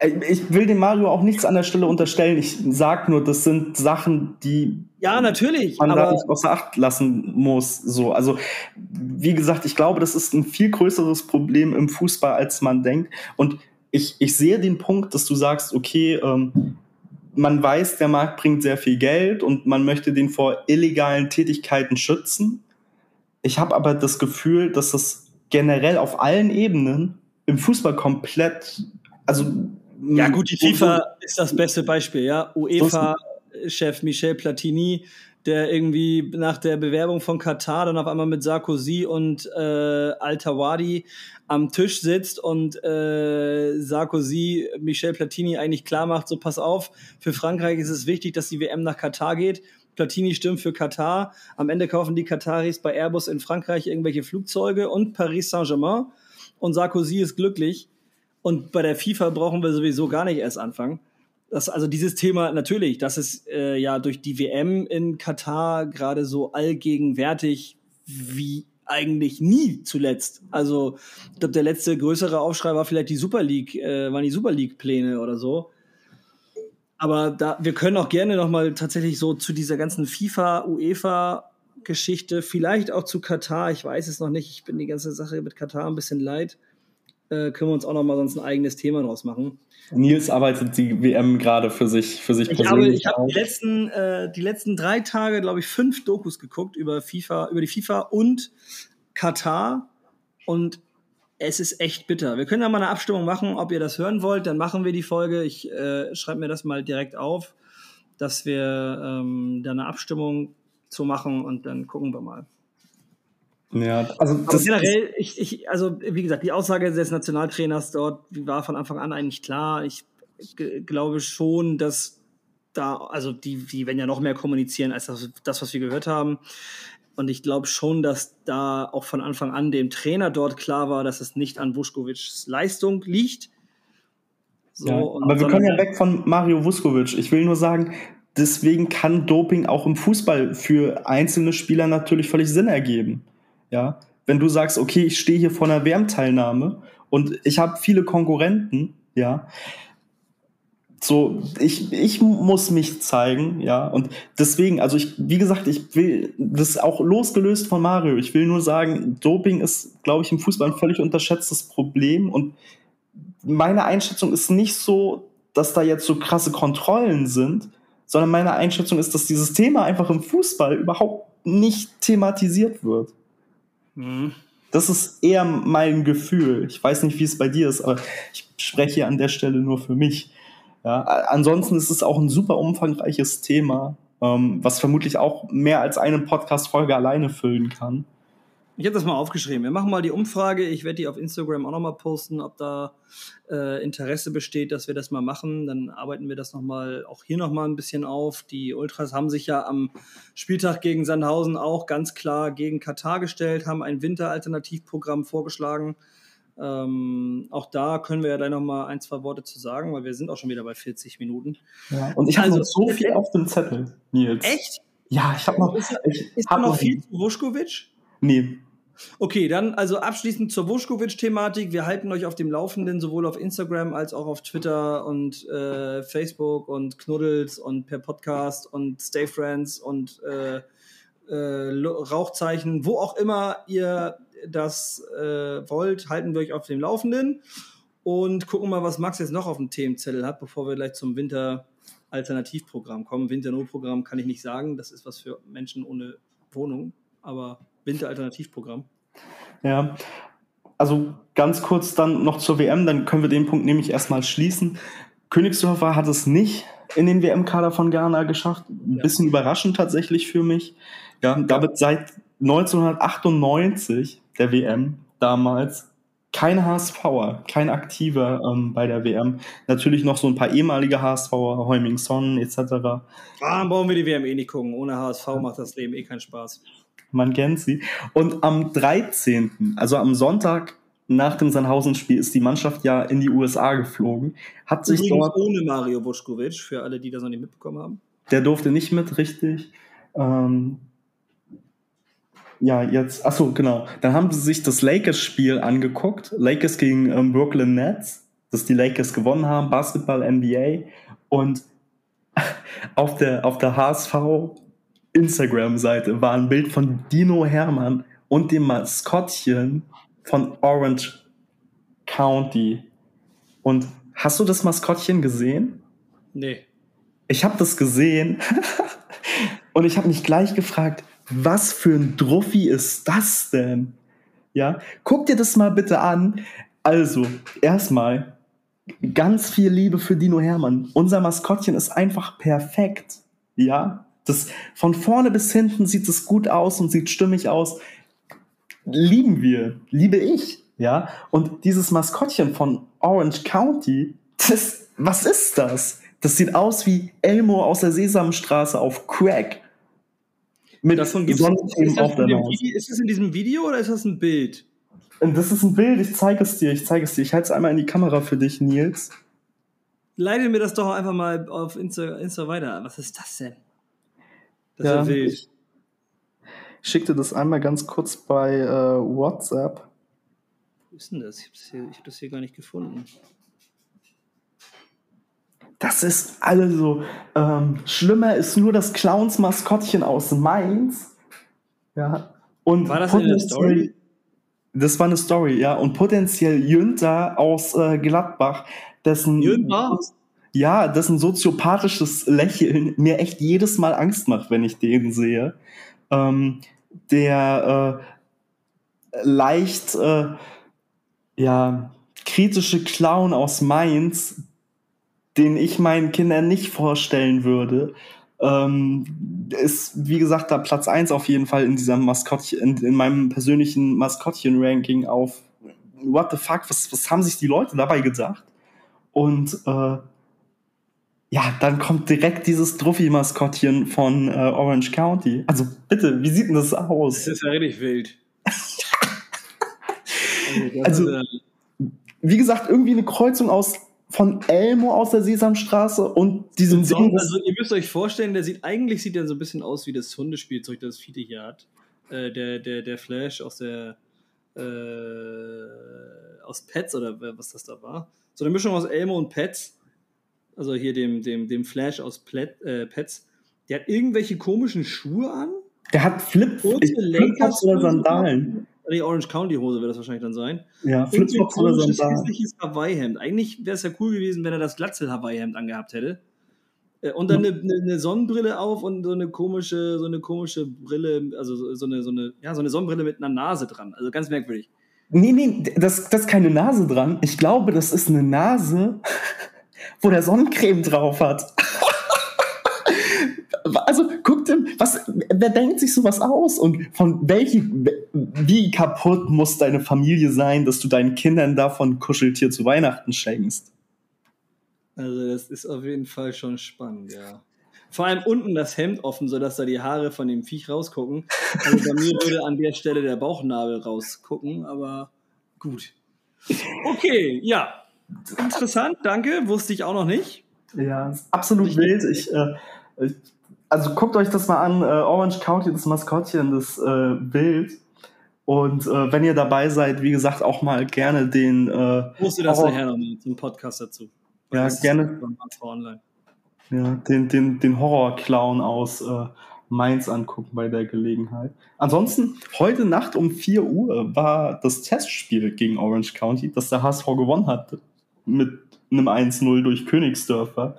Ich will dem Mario auch nichts an der Stelle unterstellen. Ich sag nur, das sind Sachen, die ja natürlich, man da nicht außer Acht lassen muss. So, also wie gesagt, ich glaube, das ist ein viel größeres Problem im Fußball, als man denkt. Und ich, ich sehe den Punkt, dass du sagst, okay, ähm, man weiß, der Markt bringt sehr viel Geld und man möchte den vor illegalen Tätigkeiten schützen. Ich habe aber das Gefühl, dass das generell auf allen Ebenen im Fußball komplett, also ja gut, die FIFA ist das beste Beispiel, ja. UEFA-Chef Michel Platini, der irgendwie nach der Bewerbung von Katar dann auf einmal mit Sarkozy und äh, Al-Tawadi am Tisch sitzt und äh, Sarkozy Michel Platini eigentlich klar macht, so pass auf, für Frankreich ist es wichtig, dass die WM nach Katar geht. Platini stimmt für Katar. Am Ende kaufen die Kataris bei Airbus in Frankreich irgendwelche Flugzeuge und Paris Saint-Germain und Sarkozy ist glücklich. Und bei der FIFA brauchen wir sowieso gar nicht erst anfangen. Das, also dieses Thema natürlich, das ist äh, ja durch die WM in Katar gerade so allgegenwärtig wie eigentlich nie zuletzt. Also ich glaube, der letzte größere Aufschrei war vielleicht die Super League, äh, waren die Super League Pläne oder so. Aber da, wir können auch gerne noch mal tatsächlich so zu dieser ganzen FIFA, UEFA Geschichte, vielleicht auch zu Katar, ich weiß es noch nicht, ich bin die ganze Sache mit Katar ein bisschen leid. Äh, können wir uns auch noch mal sonst ein eigenes Thema draus machen. Nils arbeitet die WM gerade für sich, für sich ich persönlich. Habe, ich habe die letzten, äh, die letzten drei Tage, glaube ich, fünf Dokus geguckt über FIFA, über die FIFA und Katar und es ist echt bitter. Wir können ja mal eine Abstimmung machen, ob ihr das hören wollt, dann machen wir die Folge. Ich äh, schreibe mir das mal direkt auf, dass wir ähm, da eine Abstimmung zu machen und dann gucken wir mal. Ja, also das generell, ich, ich, also wie gesagt, die Aussage des Nationaltrainers dort die war von Anfang an eigentlich klar. Ich glaube schon, dass da, also die, die werden ja noch mehr kommunizieren als das, das was wir gehört haben. Und ich glaube schon, dass da auch von Anfang an dem Trainer dort klar war, dass es nicht an Vuskovics Leistung liegt, So, ja, aber wir können ja weg von Mario Vuskovic. Ich will nur sagen, deswegen kann Doping auch im Fußball für einzelne Spieler natürlich völlig Sinn ergeben. Ja, wenn du sagst, okay, ich stehe hier vor einer WM-Teilnahme und ich habe viele Konkurrenten, ja, so, ich, ich muss mich zeigen, ja, und deswegen, also ich, wie gesagt, ich will, das auch losgelöst von Mario, ich will nur sagen, Doping ist, glaube ich, im Fußball ein völlig unterschätztes Problem und meine Einschätzung ist nicht so, dass da jetzt so krasse Kontrollen sind, sondern meine Einschätzung ist, dass dieses Thema einfach im Fußball überhaupt nicht thematisiert wird. Mhm. Das ist eher mein Gefühl. Ich weiß nicht, wie es bei dir ist, aber ich spreche hier an der Stelle nur für mich. Ja, ansonsten ist es auch ein super umfangreiches Thema, ähm, was vermutlich auch mehr als eine Podcast-Folge alleine füllen kann. Ich habe das mal aufgeschrieben. Wir machen mal die Umfrage. Ich werde die auf Instagram auch nochmal posten, ob da äh, Interesse besteht, dass wir das mal machen. Dann arbeiten wir das nochmal, auch hier nochmal ein bisschen auf. Die Ultras haben sich ja am Spieltag gegen Sandhausen auch ganz klar gegen Katar gestellt, haben ein Winteralternativprogramm vorgeschlagen. Ähm, auch da können wir ja gleich nochmal ein, zwei Worte zu sagen, weil wir sind auch schon wieder bei 40 Minuten. Ja, und ich habe also, so viel auf dem Zettel, Nils. Echt? Ja, ich habe noch. Ist, ich ist hab noch viel zu Wuschkowitsch? Nee, Okay, dann also abschließend zur Vuskovic-Thematik. Wir halten euch auf dem Laufenden, sowohl auf Instagram als auch auf Twitter und äh, Facebook und Knuddels und per Podcast und Stay Friends und äh, äh, Rauchzeichen, wo auch immer ihr das äh, wollt, halten wir euch auf dem Laufenden und gucken mal, was Max jetzt noch auf dem Themenzettel hat, bevor wir gleich zum Winter Alternativprogramm kommen. Winter-No-Programm kann ich nicht sagen, das ist was für Menschen ohne Wohnung, aber Winteralternativprogramm. Ja, also ganz kurz dann noch zur WM, dann können wir den Punkt nämlich erstmal schließen. Königsdorfer hat es nicht in den WM-Kader von Ghana geschafft. Ein ja. bisschen überraschend tatsächlich für mich. Ja, damit seit 1998 der WM damals kein HSVer, kein aktiver ähm, bei der WM. Natürlich noch so ein paar ehemalige HSVer, Heuming Son etc. Ah, brauchen wir die WM eh nicht gucken. Ohne HSV macht das Leben eh keinen Spaß man kennt sie. Und am 13., also am Sonntag nach dem Sandhausen-Spiel, ist die Mannschaft ja in die USA geflogen. Hat sich Übrigens dort. Ohne Mario Vuskovic, für alle, die das noch nicht mitbekommen haben. Der durfte nicht mit, richtig. Ähm, ja, jetzt, achso, genau. Dann haben sie sich das Lakers-Spiel angeguckt. Lakers gegen ähm, Brooklyn Nets, dass die Lakers gewonnen haben, Basketball, NBA. Und [laughs] auf der, auf der HSV Instagram-Seite war ein Bild von Dino Hermann und dem Maskottchen von Orange County. Und hast du das Maskottchen gesehen? Nee. Ich habe das gesehen [laughs] und ich habe mich gleich gefragt, was für ein Druffi ist das denn? Ja, guck dir das mal bitte an. Also, erstmal ganz viel Liebe für Dino Hermann. Unser Maskottchen ist einfach perfekt. Ja, das, von vorne bis hinten sieht es gut aus und sieht stimmig aus. Lieben wir, liebe ich, ja. Und dieses Maskottchen von Orange County, das, was ist das? Das sieht aus wie Elmo aus der Sesamstraße auf Crack. Mit Davon gibt's, ist, auf der Video, ist das in diesem Video oder ist das ein Bild? Das ist ein Bild, ich zeige es dir, ich zeige es dir. Ich halte es einmal in die Kamera für dich, Nils. Leite mir das doch einfach mal auf Insta, Insta weiter. Was ist das denn? Das ja, ist ja. Ich schickte das einmal ganz kurz bei äh, WhatsApp. Wo ist denn das? Ich habe das, hab das, hier gar nicht gefunden. Das ist also ähm, schlimmer ist nur das Clowns-Maskottchen aus Mainz. Ja. Und war das in der Story? Das war eine Story, ja. Und potenziell Jünter aus äh, Gladbach, dessen. Jünter? Ja, dessen soziopathisches Lächeln mir echt jedes Mal Angst macht, wenn ich den sehe. Ähm, der äh, leicht äh, ja, kritische Clown aus Mainz, den ich meinen Kindern nicht vorstellen würde, ähm, ist, wie gesagt, da Platz 1 auf jeden Fall in diesem Maskottchen, in, in meinem persönlichen Maskottchen-Ranking auf What the fuck, was, was haben sich die Leute dabei gedacht? Und äh, ja, dann kommt direkt dieses Druffi-Maskottchen von äh, Orange County. Also bitte, wie sieht denn das aus? Das ist ja richtig wild. [laughs] also, wie gesagt, irgendwie eine Kreuzung aus von Elmo aus der Sesamstraße und diesem Ding. Also ihr müsst euch vorstellen, der sieht eigentlich sieht er so ein bisschen aus wie das Hundespielzeug, das Fiete hier hat. Äh, der, der, der Flash aus der äh, aus Pets oder was das da war. So eine Mischung aus Elmo und Pets. Also hier dem, dem, dem Flash aus Plet, äh, Pets. Der hat irgendwelche komischen Schuhe an. Der hat Flip, Flipflops oder Sandalen. Die Orange County Hose wird das wahrscheinlich dann sein. Ja, Flipflops oder Sandalen. hässliches Hawaii-Hemd. Eigentlich wäre es ja cool gewesen, wenn er das Glatzel-Hawaii-Hemd angehabt hätte. Äh, und dann eine, eine, Sonnenbrille auf und so eine komische, so eine komische Brille, also so eine, so eine, ja, so eine Sonnenbrille mit einer Nase dran. Also ganz merkwürdig. Nee, nee, das, das ist keine Nase dran. Ich glaube, das ist eine Nase, wo der Sonnencreme drauf hat. also guckt was, wer denkt sich sowas aus und von welchen, wie kaputt muss deine Familie sein, dass du deinen Kindern davon Kuscheltier zu Weihnachten schenkst? Also das ist auf jeden Fall schon spannend, ja. Vor allem unten das Hemd offen, sodass da die Haare von dem Viech rausgucken. Also bei mir würde an der Stelle der Bauchnabel rausgucken, aber gut. Okay, ja. Interessant, danke. Wusste ich auch noch nicht. Ja, absolut wild. Ich, äh, also guckt euch das mal an, äh, Orange County, das Maskottchen, das äh, Bild. Und äh, wenn ihr dabei seid, wie gesagt, auch mal gerne den. Äh, Poste das nachher nochmal zum Podcast dazu. Ja, gerne. Ja, den, den, den Horror-Clown aus äh, Mainz angucken bei der Gelegenheit. Ansonsten, heute Nacht um 4 Uhr war das Testspiel gegen Orange County, das der HSV gewonnen hat. Mit einem 1-0 durch Königsdörfer.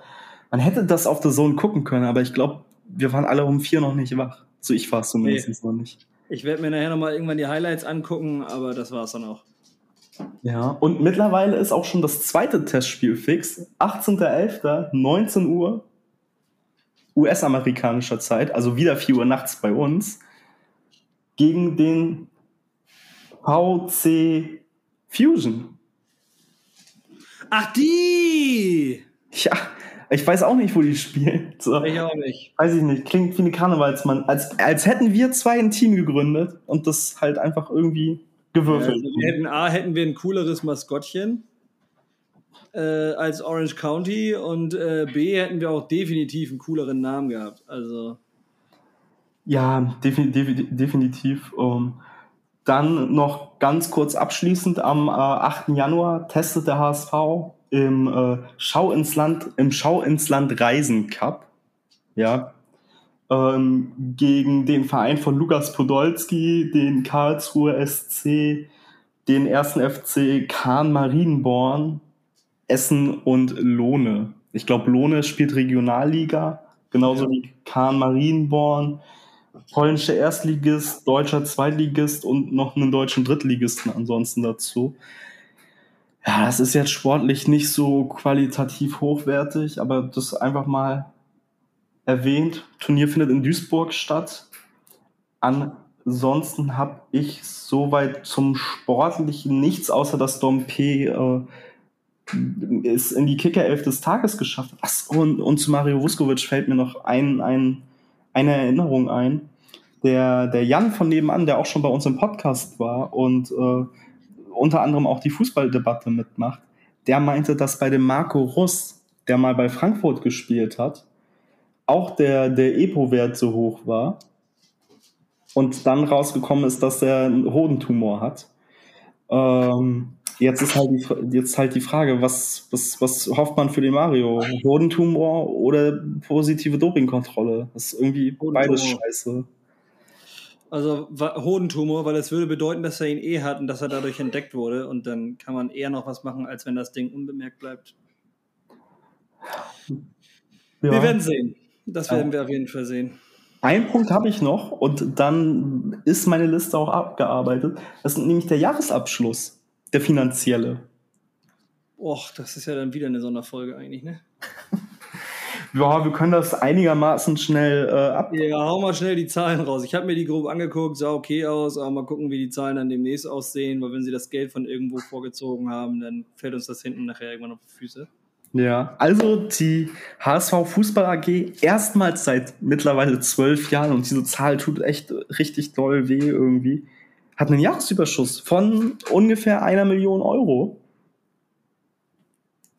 Man hätte das auf der Zone gucken können, aber ich glaube, wir waren alle um vier noch nicht wach. So ich war es zumindest nee. noch nicht. Ich werde mir nachher nochmal irgendwann die Highlights angucken, aber das war es dann auch. Ja, und mittlerweile ist auch schon das zweite Testspiel fix. 18.11., 19 Uhr, US-amerikanischer Zeit, also wieder 4 Uhr nachts bei uns, gegen den VC Fusion. Ach, die! Ja, ich weiß auch nicht, wo die spielen. So. Ich auch nicht. Weiß ich nicht. Klingt wie eine Karnevalsmann. Als, als hätten wir zwei ein Team gegründet und das halt einfach irgendwie gewürfelt. Also wir hätten A, hätten wir ein cooleres Maskottchen äh, als Orange County und äh, B, hätten wir auch definitiv einen cooleren Namen gehabt. Also. Ja, definitiv. definitiv um, dann noch ganz kurz abschließend: am äh, 8. Januar testet der HSV im äh, Schau ins Land, im Schau ins Land Reisen Cup, ja, ähm, gegen den Verein von Lukas Podolski, den Karlsruhe SC, den ersten FC Kahn Marienborn, Essen und Lohne. Ich glaube, Lohne spielt Regionalliga, genauso ja. wie Kahn Marienborn, polnischer Erstligist, deutscher Zweitligist und noch einen deutschen Drittligisten ansonsten dazu. Ja, das ist jetzt sportlich nicht so qualitativ hochwertig, aber das einfach mal erwähnt. Turnier findet in Duisburg statt. Ansonsten habe ich soweit zum Sportlichen nichts, außer dass Dompe äh, es in die Kickerelf des Tages geschafft hat. Ach, und, und zu Mario Vuskovic fällt mir noch ein, ein, eine Erinnerung ein. Der, der Jan von nebenan, der auch schon bei uns im Podcast war und äh, unter anderem auch die Fußballdebatte mitmacht, der meinte, dass bei dem Marco Russ, der mal bei Frankfurt gespielt hat, auch der, der EPO-Wert so hoch war und dann rausgekommen ist, dass er einen Hodentumor hat. Ähm, jetzt ist halt die, jetzt halt die Frage, was, was, was hofft man für den Mario? Hodentumor oder positive Dopingkontrolle? Das ist irgendwie beides scheiße. Also Hodentumor, weil das würde bedeuten, dass er ihn eh hat und dass er dadurch entdeckt wurde und dann kann man eher noch was machen, als wenn das Ding unbemerkt bleibt. Ja. Wir werden sehen. Das werden ja. wir auf jeden Fall sehen. Ein Punkt habe ich noch und dann ist meine Liste auch abgearbeitet. Das ist nämlich der Jahresabschluss, der finanzielle. Och, das ist ja dann wieder eine Sonderfolge eigentlich, ne? [laughs] ja, wir können das einigermaßen schnell äh, ab. Ja, hau mal schnell die Zahlen raus. Ich habe mir die grob angeguckt, sah okay aus, aber mal gucken, wie die Zahlen dann demnächst aussehen, weil wenn sie das Geld von irgendwo vorgezogen haben, dann fällt uns das hinten nachher irgendwann auf die Füße. Ja, also die HSV Fußball AG erstmals seit mittlerweile zwölf Jahren und diese Zahl tut echt richtig doll weh irgendwie, hat einen Jahresüberschuss von ungefähr einer Million Euro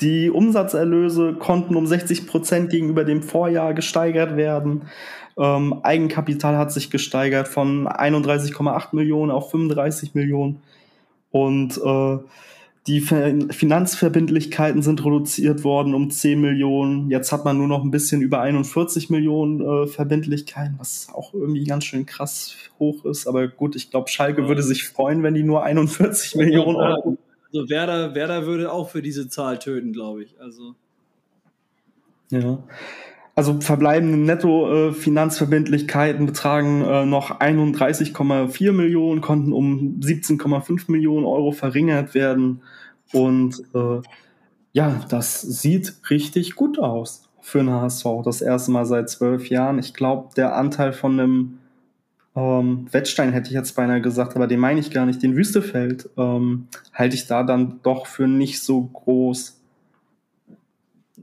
Die Umsatzerlöse konnten um 60 Prozent gegenüber dem Vorjahr gesteigert werden. Ähm, Eigenkapital hat sich gesteigert von 31,8 Millionen auf 35 Millionen. Und äh, die Finanzverbindlichkeiten sind reduziert worden um 10 Millionen. Jetzt hat man nur noch ein bisschen über 41 Millionen äh, Verbindlichkeiten, was auch irgendwie ganz schön krass hoch ist. Aber gut, ich glaube, Schalke würde sich freuen, wenn die nur 41 Millionen Euro. Also Werder, Werder würde auch für diese Zahl töten, glaube ich. Also. Ja. Also verbleibende Netto-Finanzverbindlichkeiten betragen äh, noch 31,4 Millionen, konnten um 17,5 Millionen Euro verringert werden. Und äh, ja, das sieht richtig gut aus für den HSV. Das erste Mal seit zwölf Jahren. Ich glaube, der Anteil von einem ähm, Wettstein hätte ich jetzt beinahe gesagt, aber den meine ich gar nicht. Den Wüstefeld ähm, halte ich da dann doch für nicht so groß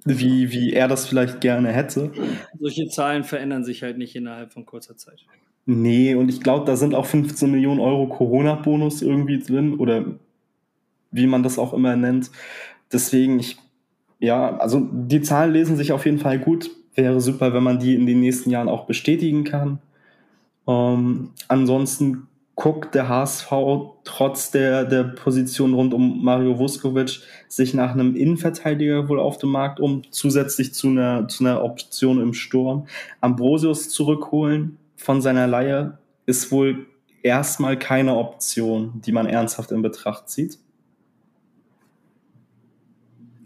wie, wie er das vielleicht gerne hätte. Solche Zahlen verändern sich halt nicht innerhalb von kurzer Zeit. Nee, und ich glaube, da sind auch 15 Millionen Euro Corona-Bonus irgendwie drin oder wie man das auch immer nennt. Deswegen, ich, ja, also die Zahlen lesen sich auf jeden Fall gut. Wäre super, wenn man die in den nächsten Jahren auch bestätigen kann. Ähm, ansonsten guckt der HSV trotz der, der Position rund um Mario Vuskovic sich nach einem Innenverteidiger wohl auf dem Markt um, zusätzlich zu einer, zu einer Option im Sturm. Ambrosius zurückholen von seiner Leihe ist wohl erstmal keine Option, die man ernsthaft in Betracht zieht.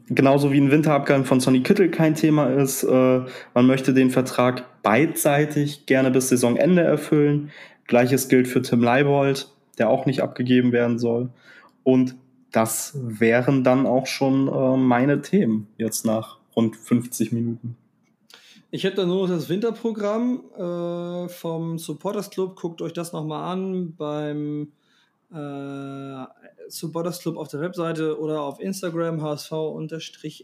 Genauso wie ein Winterabgang von Sonny Kittel kein Thema ist. Äh, man möchte den Vertrag beidseitig gerne bis Saisonende erfüllen. Gleiches gilt für Tim Leibold, der auch nicht abgegeben werden soll. Und das wären dann auch schon äh, meine Themen jetzt nach rund 50 Minuten. Ich hätte da nur noch das Winterprogramm äh, vom Supporters Club. Guckt euch das nochmal an beim äh, Supporters Club auf der Webseite oder auf Instagram hsv-sc.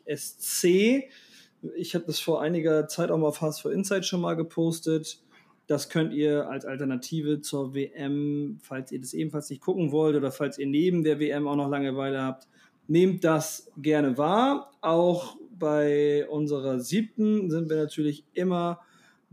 Ich habe das vor einiger Zeit auch mal auf HSV Insight schon mal gepostet. Das könnt ihr als Alternative zur WM, falls ihr das ebenfalls nicht gucken wollt oder falls ihr neben der WM auch noch Langeweile habt, nehmt das gerne wahr. Auch bei unserer siebten sind wir natürlich immer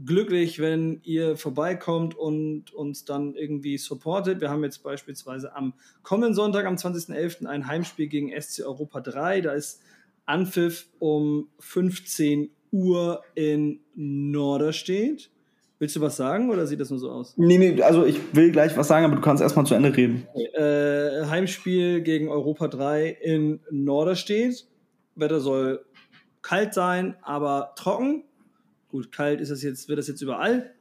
glücklich, wenn ihr vorbeikommt und uns dann irgendwie supportet. Wir haben jetzt beispielsweise am kommenden Sonntag, am 20.11., ein Heimspiel gegen SC Europa 3. Da ist Anpfiff um 15 Uhr in Norderstedt. Willst du was sagen oder sieht das nur so aus? Nee, nee, also ich will gleich was sagen, aber du kannst erstmal zu Ende reden. Äh, Heimspiel gegen Europa 3 in Norderstedt. Wetter soll kalt sein, aber trocken. Gut, kalt ist das jetzt, wird das jetzt überall.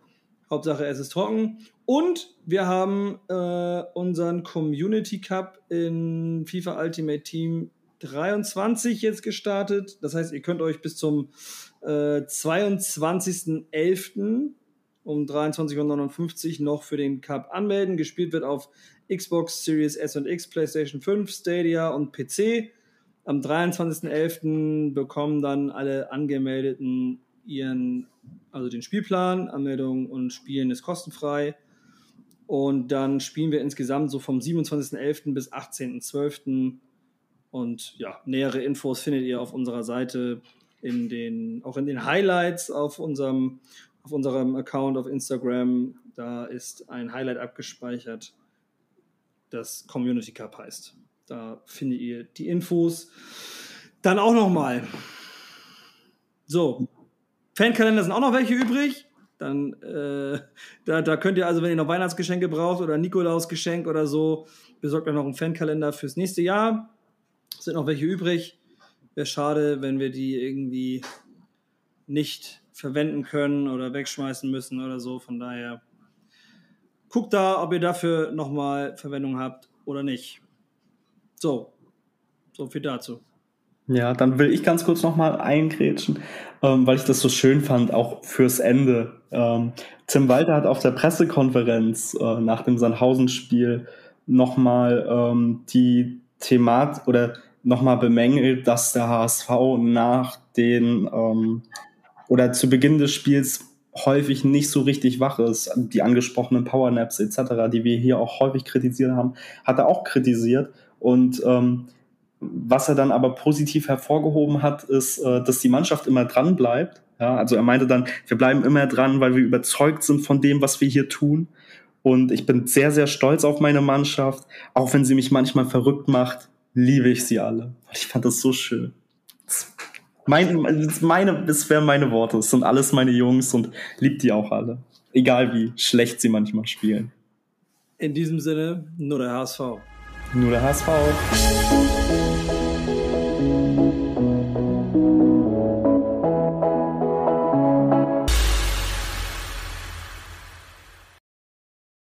Hauptsache es ist trocken. Und wir haben äh, unseren Community Cup in FIFA Ultimate Team 23 jetzt gestartet. Das heißt, ihr könnt euch bis zum äh, 22.11 um 23.59 Uhr noch für den Cup anmelden. Gespielt wird auf Xbox Series S und X, PlayStation 5, Stadia und PC. Am 23.11. bekommen dann alle Angemeldeten ihren, also den Spielplan. Anmeldung und Spielen ist kostenfrei. Und dann spielen wir insgesamt so vom 27.11. bis 18.12. Und ja, nähere Infos findet ihr auf unserer Seite in den, auch in den Highlights auf unserem auf unserem Account auf Instagram. Da ist ein Highlight abgespeichert, das Community Cup heißt. Da findet ihr die Infos. Dann auch nochmal. So, Fankalender sind auch noch welche übrig. Dann, äh, da, da könnt ihr also, wenn ihr noch Weihnachtsgeschenke braucht oder Nikolausgeschenk oder so, besorgt euch noch einen Fankalender fürs nächste Jahr. Sind noch welche übrig. Wäre schade, wenn wir die irgendwie nicht verwenden können oder wegschmeißen müssen oder so. Von daher guckt da, ob ihr dafür nochmal Verwendung habt oder nicht. So, so viel dazu. Ja, dann will ich ganz kurz nochmal eingrätschen, ähm, weil ich das so schön fand, auch fürs Ende. Ähm, Tim Walter hat auf der Pressekonferenz äh, nach dem Sandhausen-Spiel nochmal ähm, die Themat oder nochmal bemängelt, dass der HSV nach den ähm, oder zu Beginn des Spiels häufig nicht so richtig wach ist. Die angesprochenen Powernaps etc., die wir hier auch häufig kritisiert haben, hat er auch kritisiert. Und ähm, was er dann aber positiv hervorgehoben hat, ist, äh, dass die Mannschaft immer dran bleibt. Ja, also er meinte dann, wir bleiben immer dran, weil wir überzeugt sind von dem, was wir hier tun. Und ich bin sehr, sehr stolz auf meine Mannschaft. Auch wenn sie mich manchmal verrückt macht, liebe ich sie alle. Ich fand das so schön. Mein, meine, das wären meine Worte. Es sind alles meine Jungs und liebt die auch alle. Egal wie schlecht sie manchmal spielen. In diesem Sinne, nur der HSV. Nur der HSV.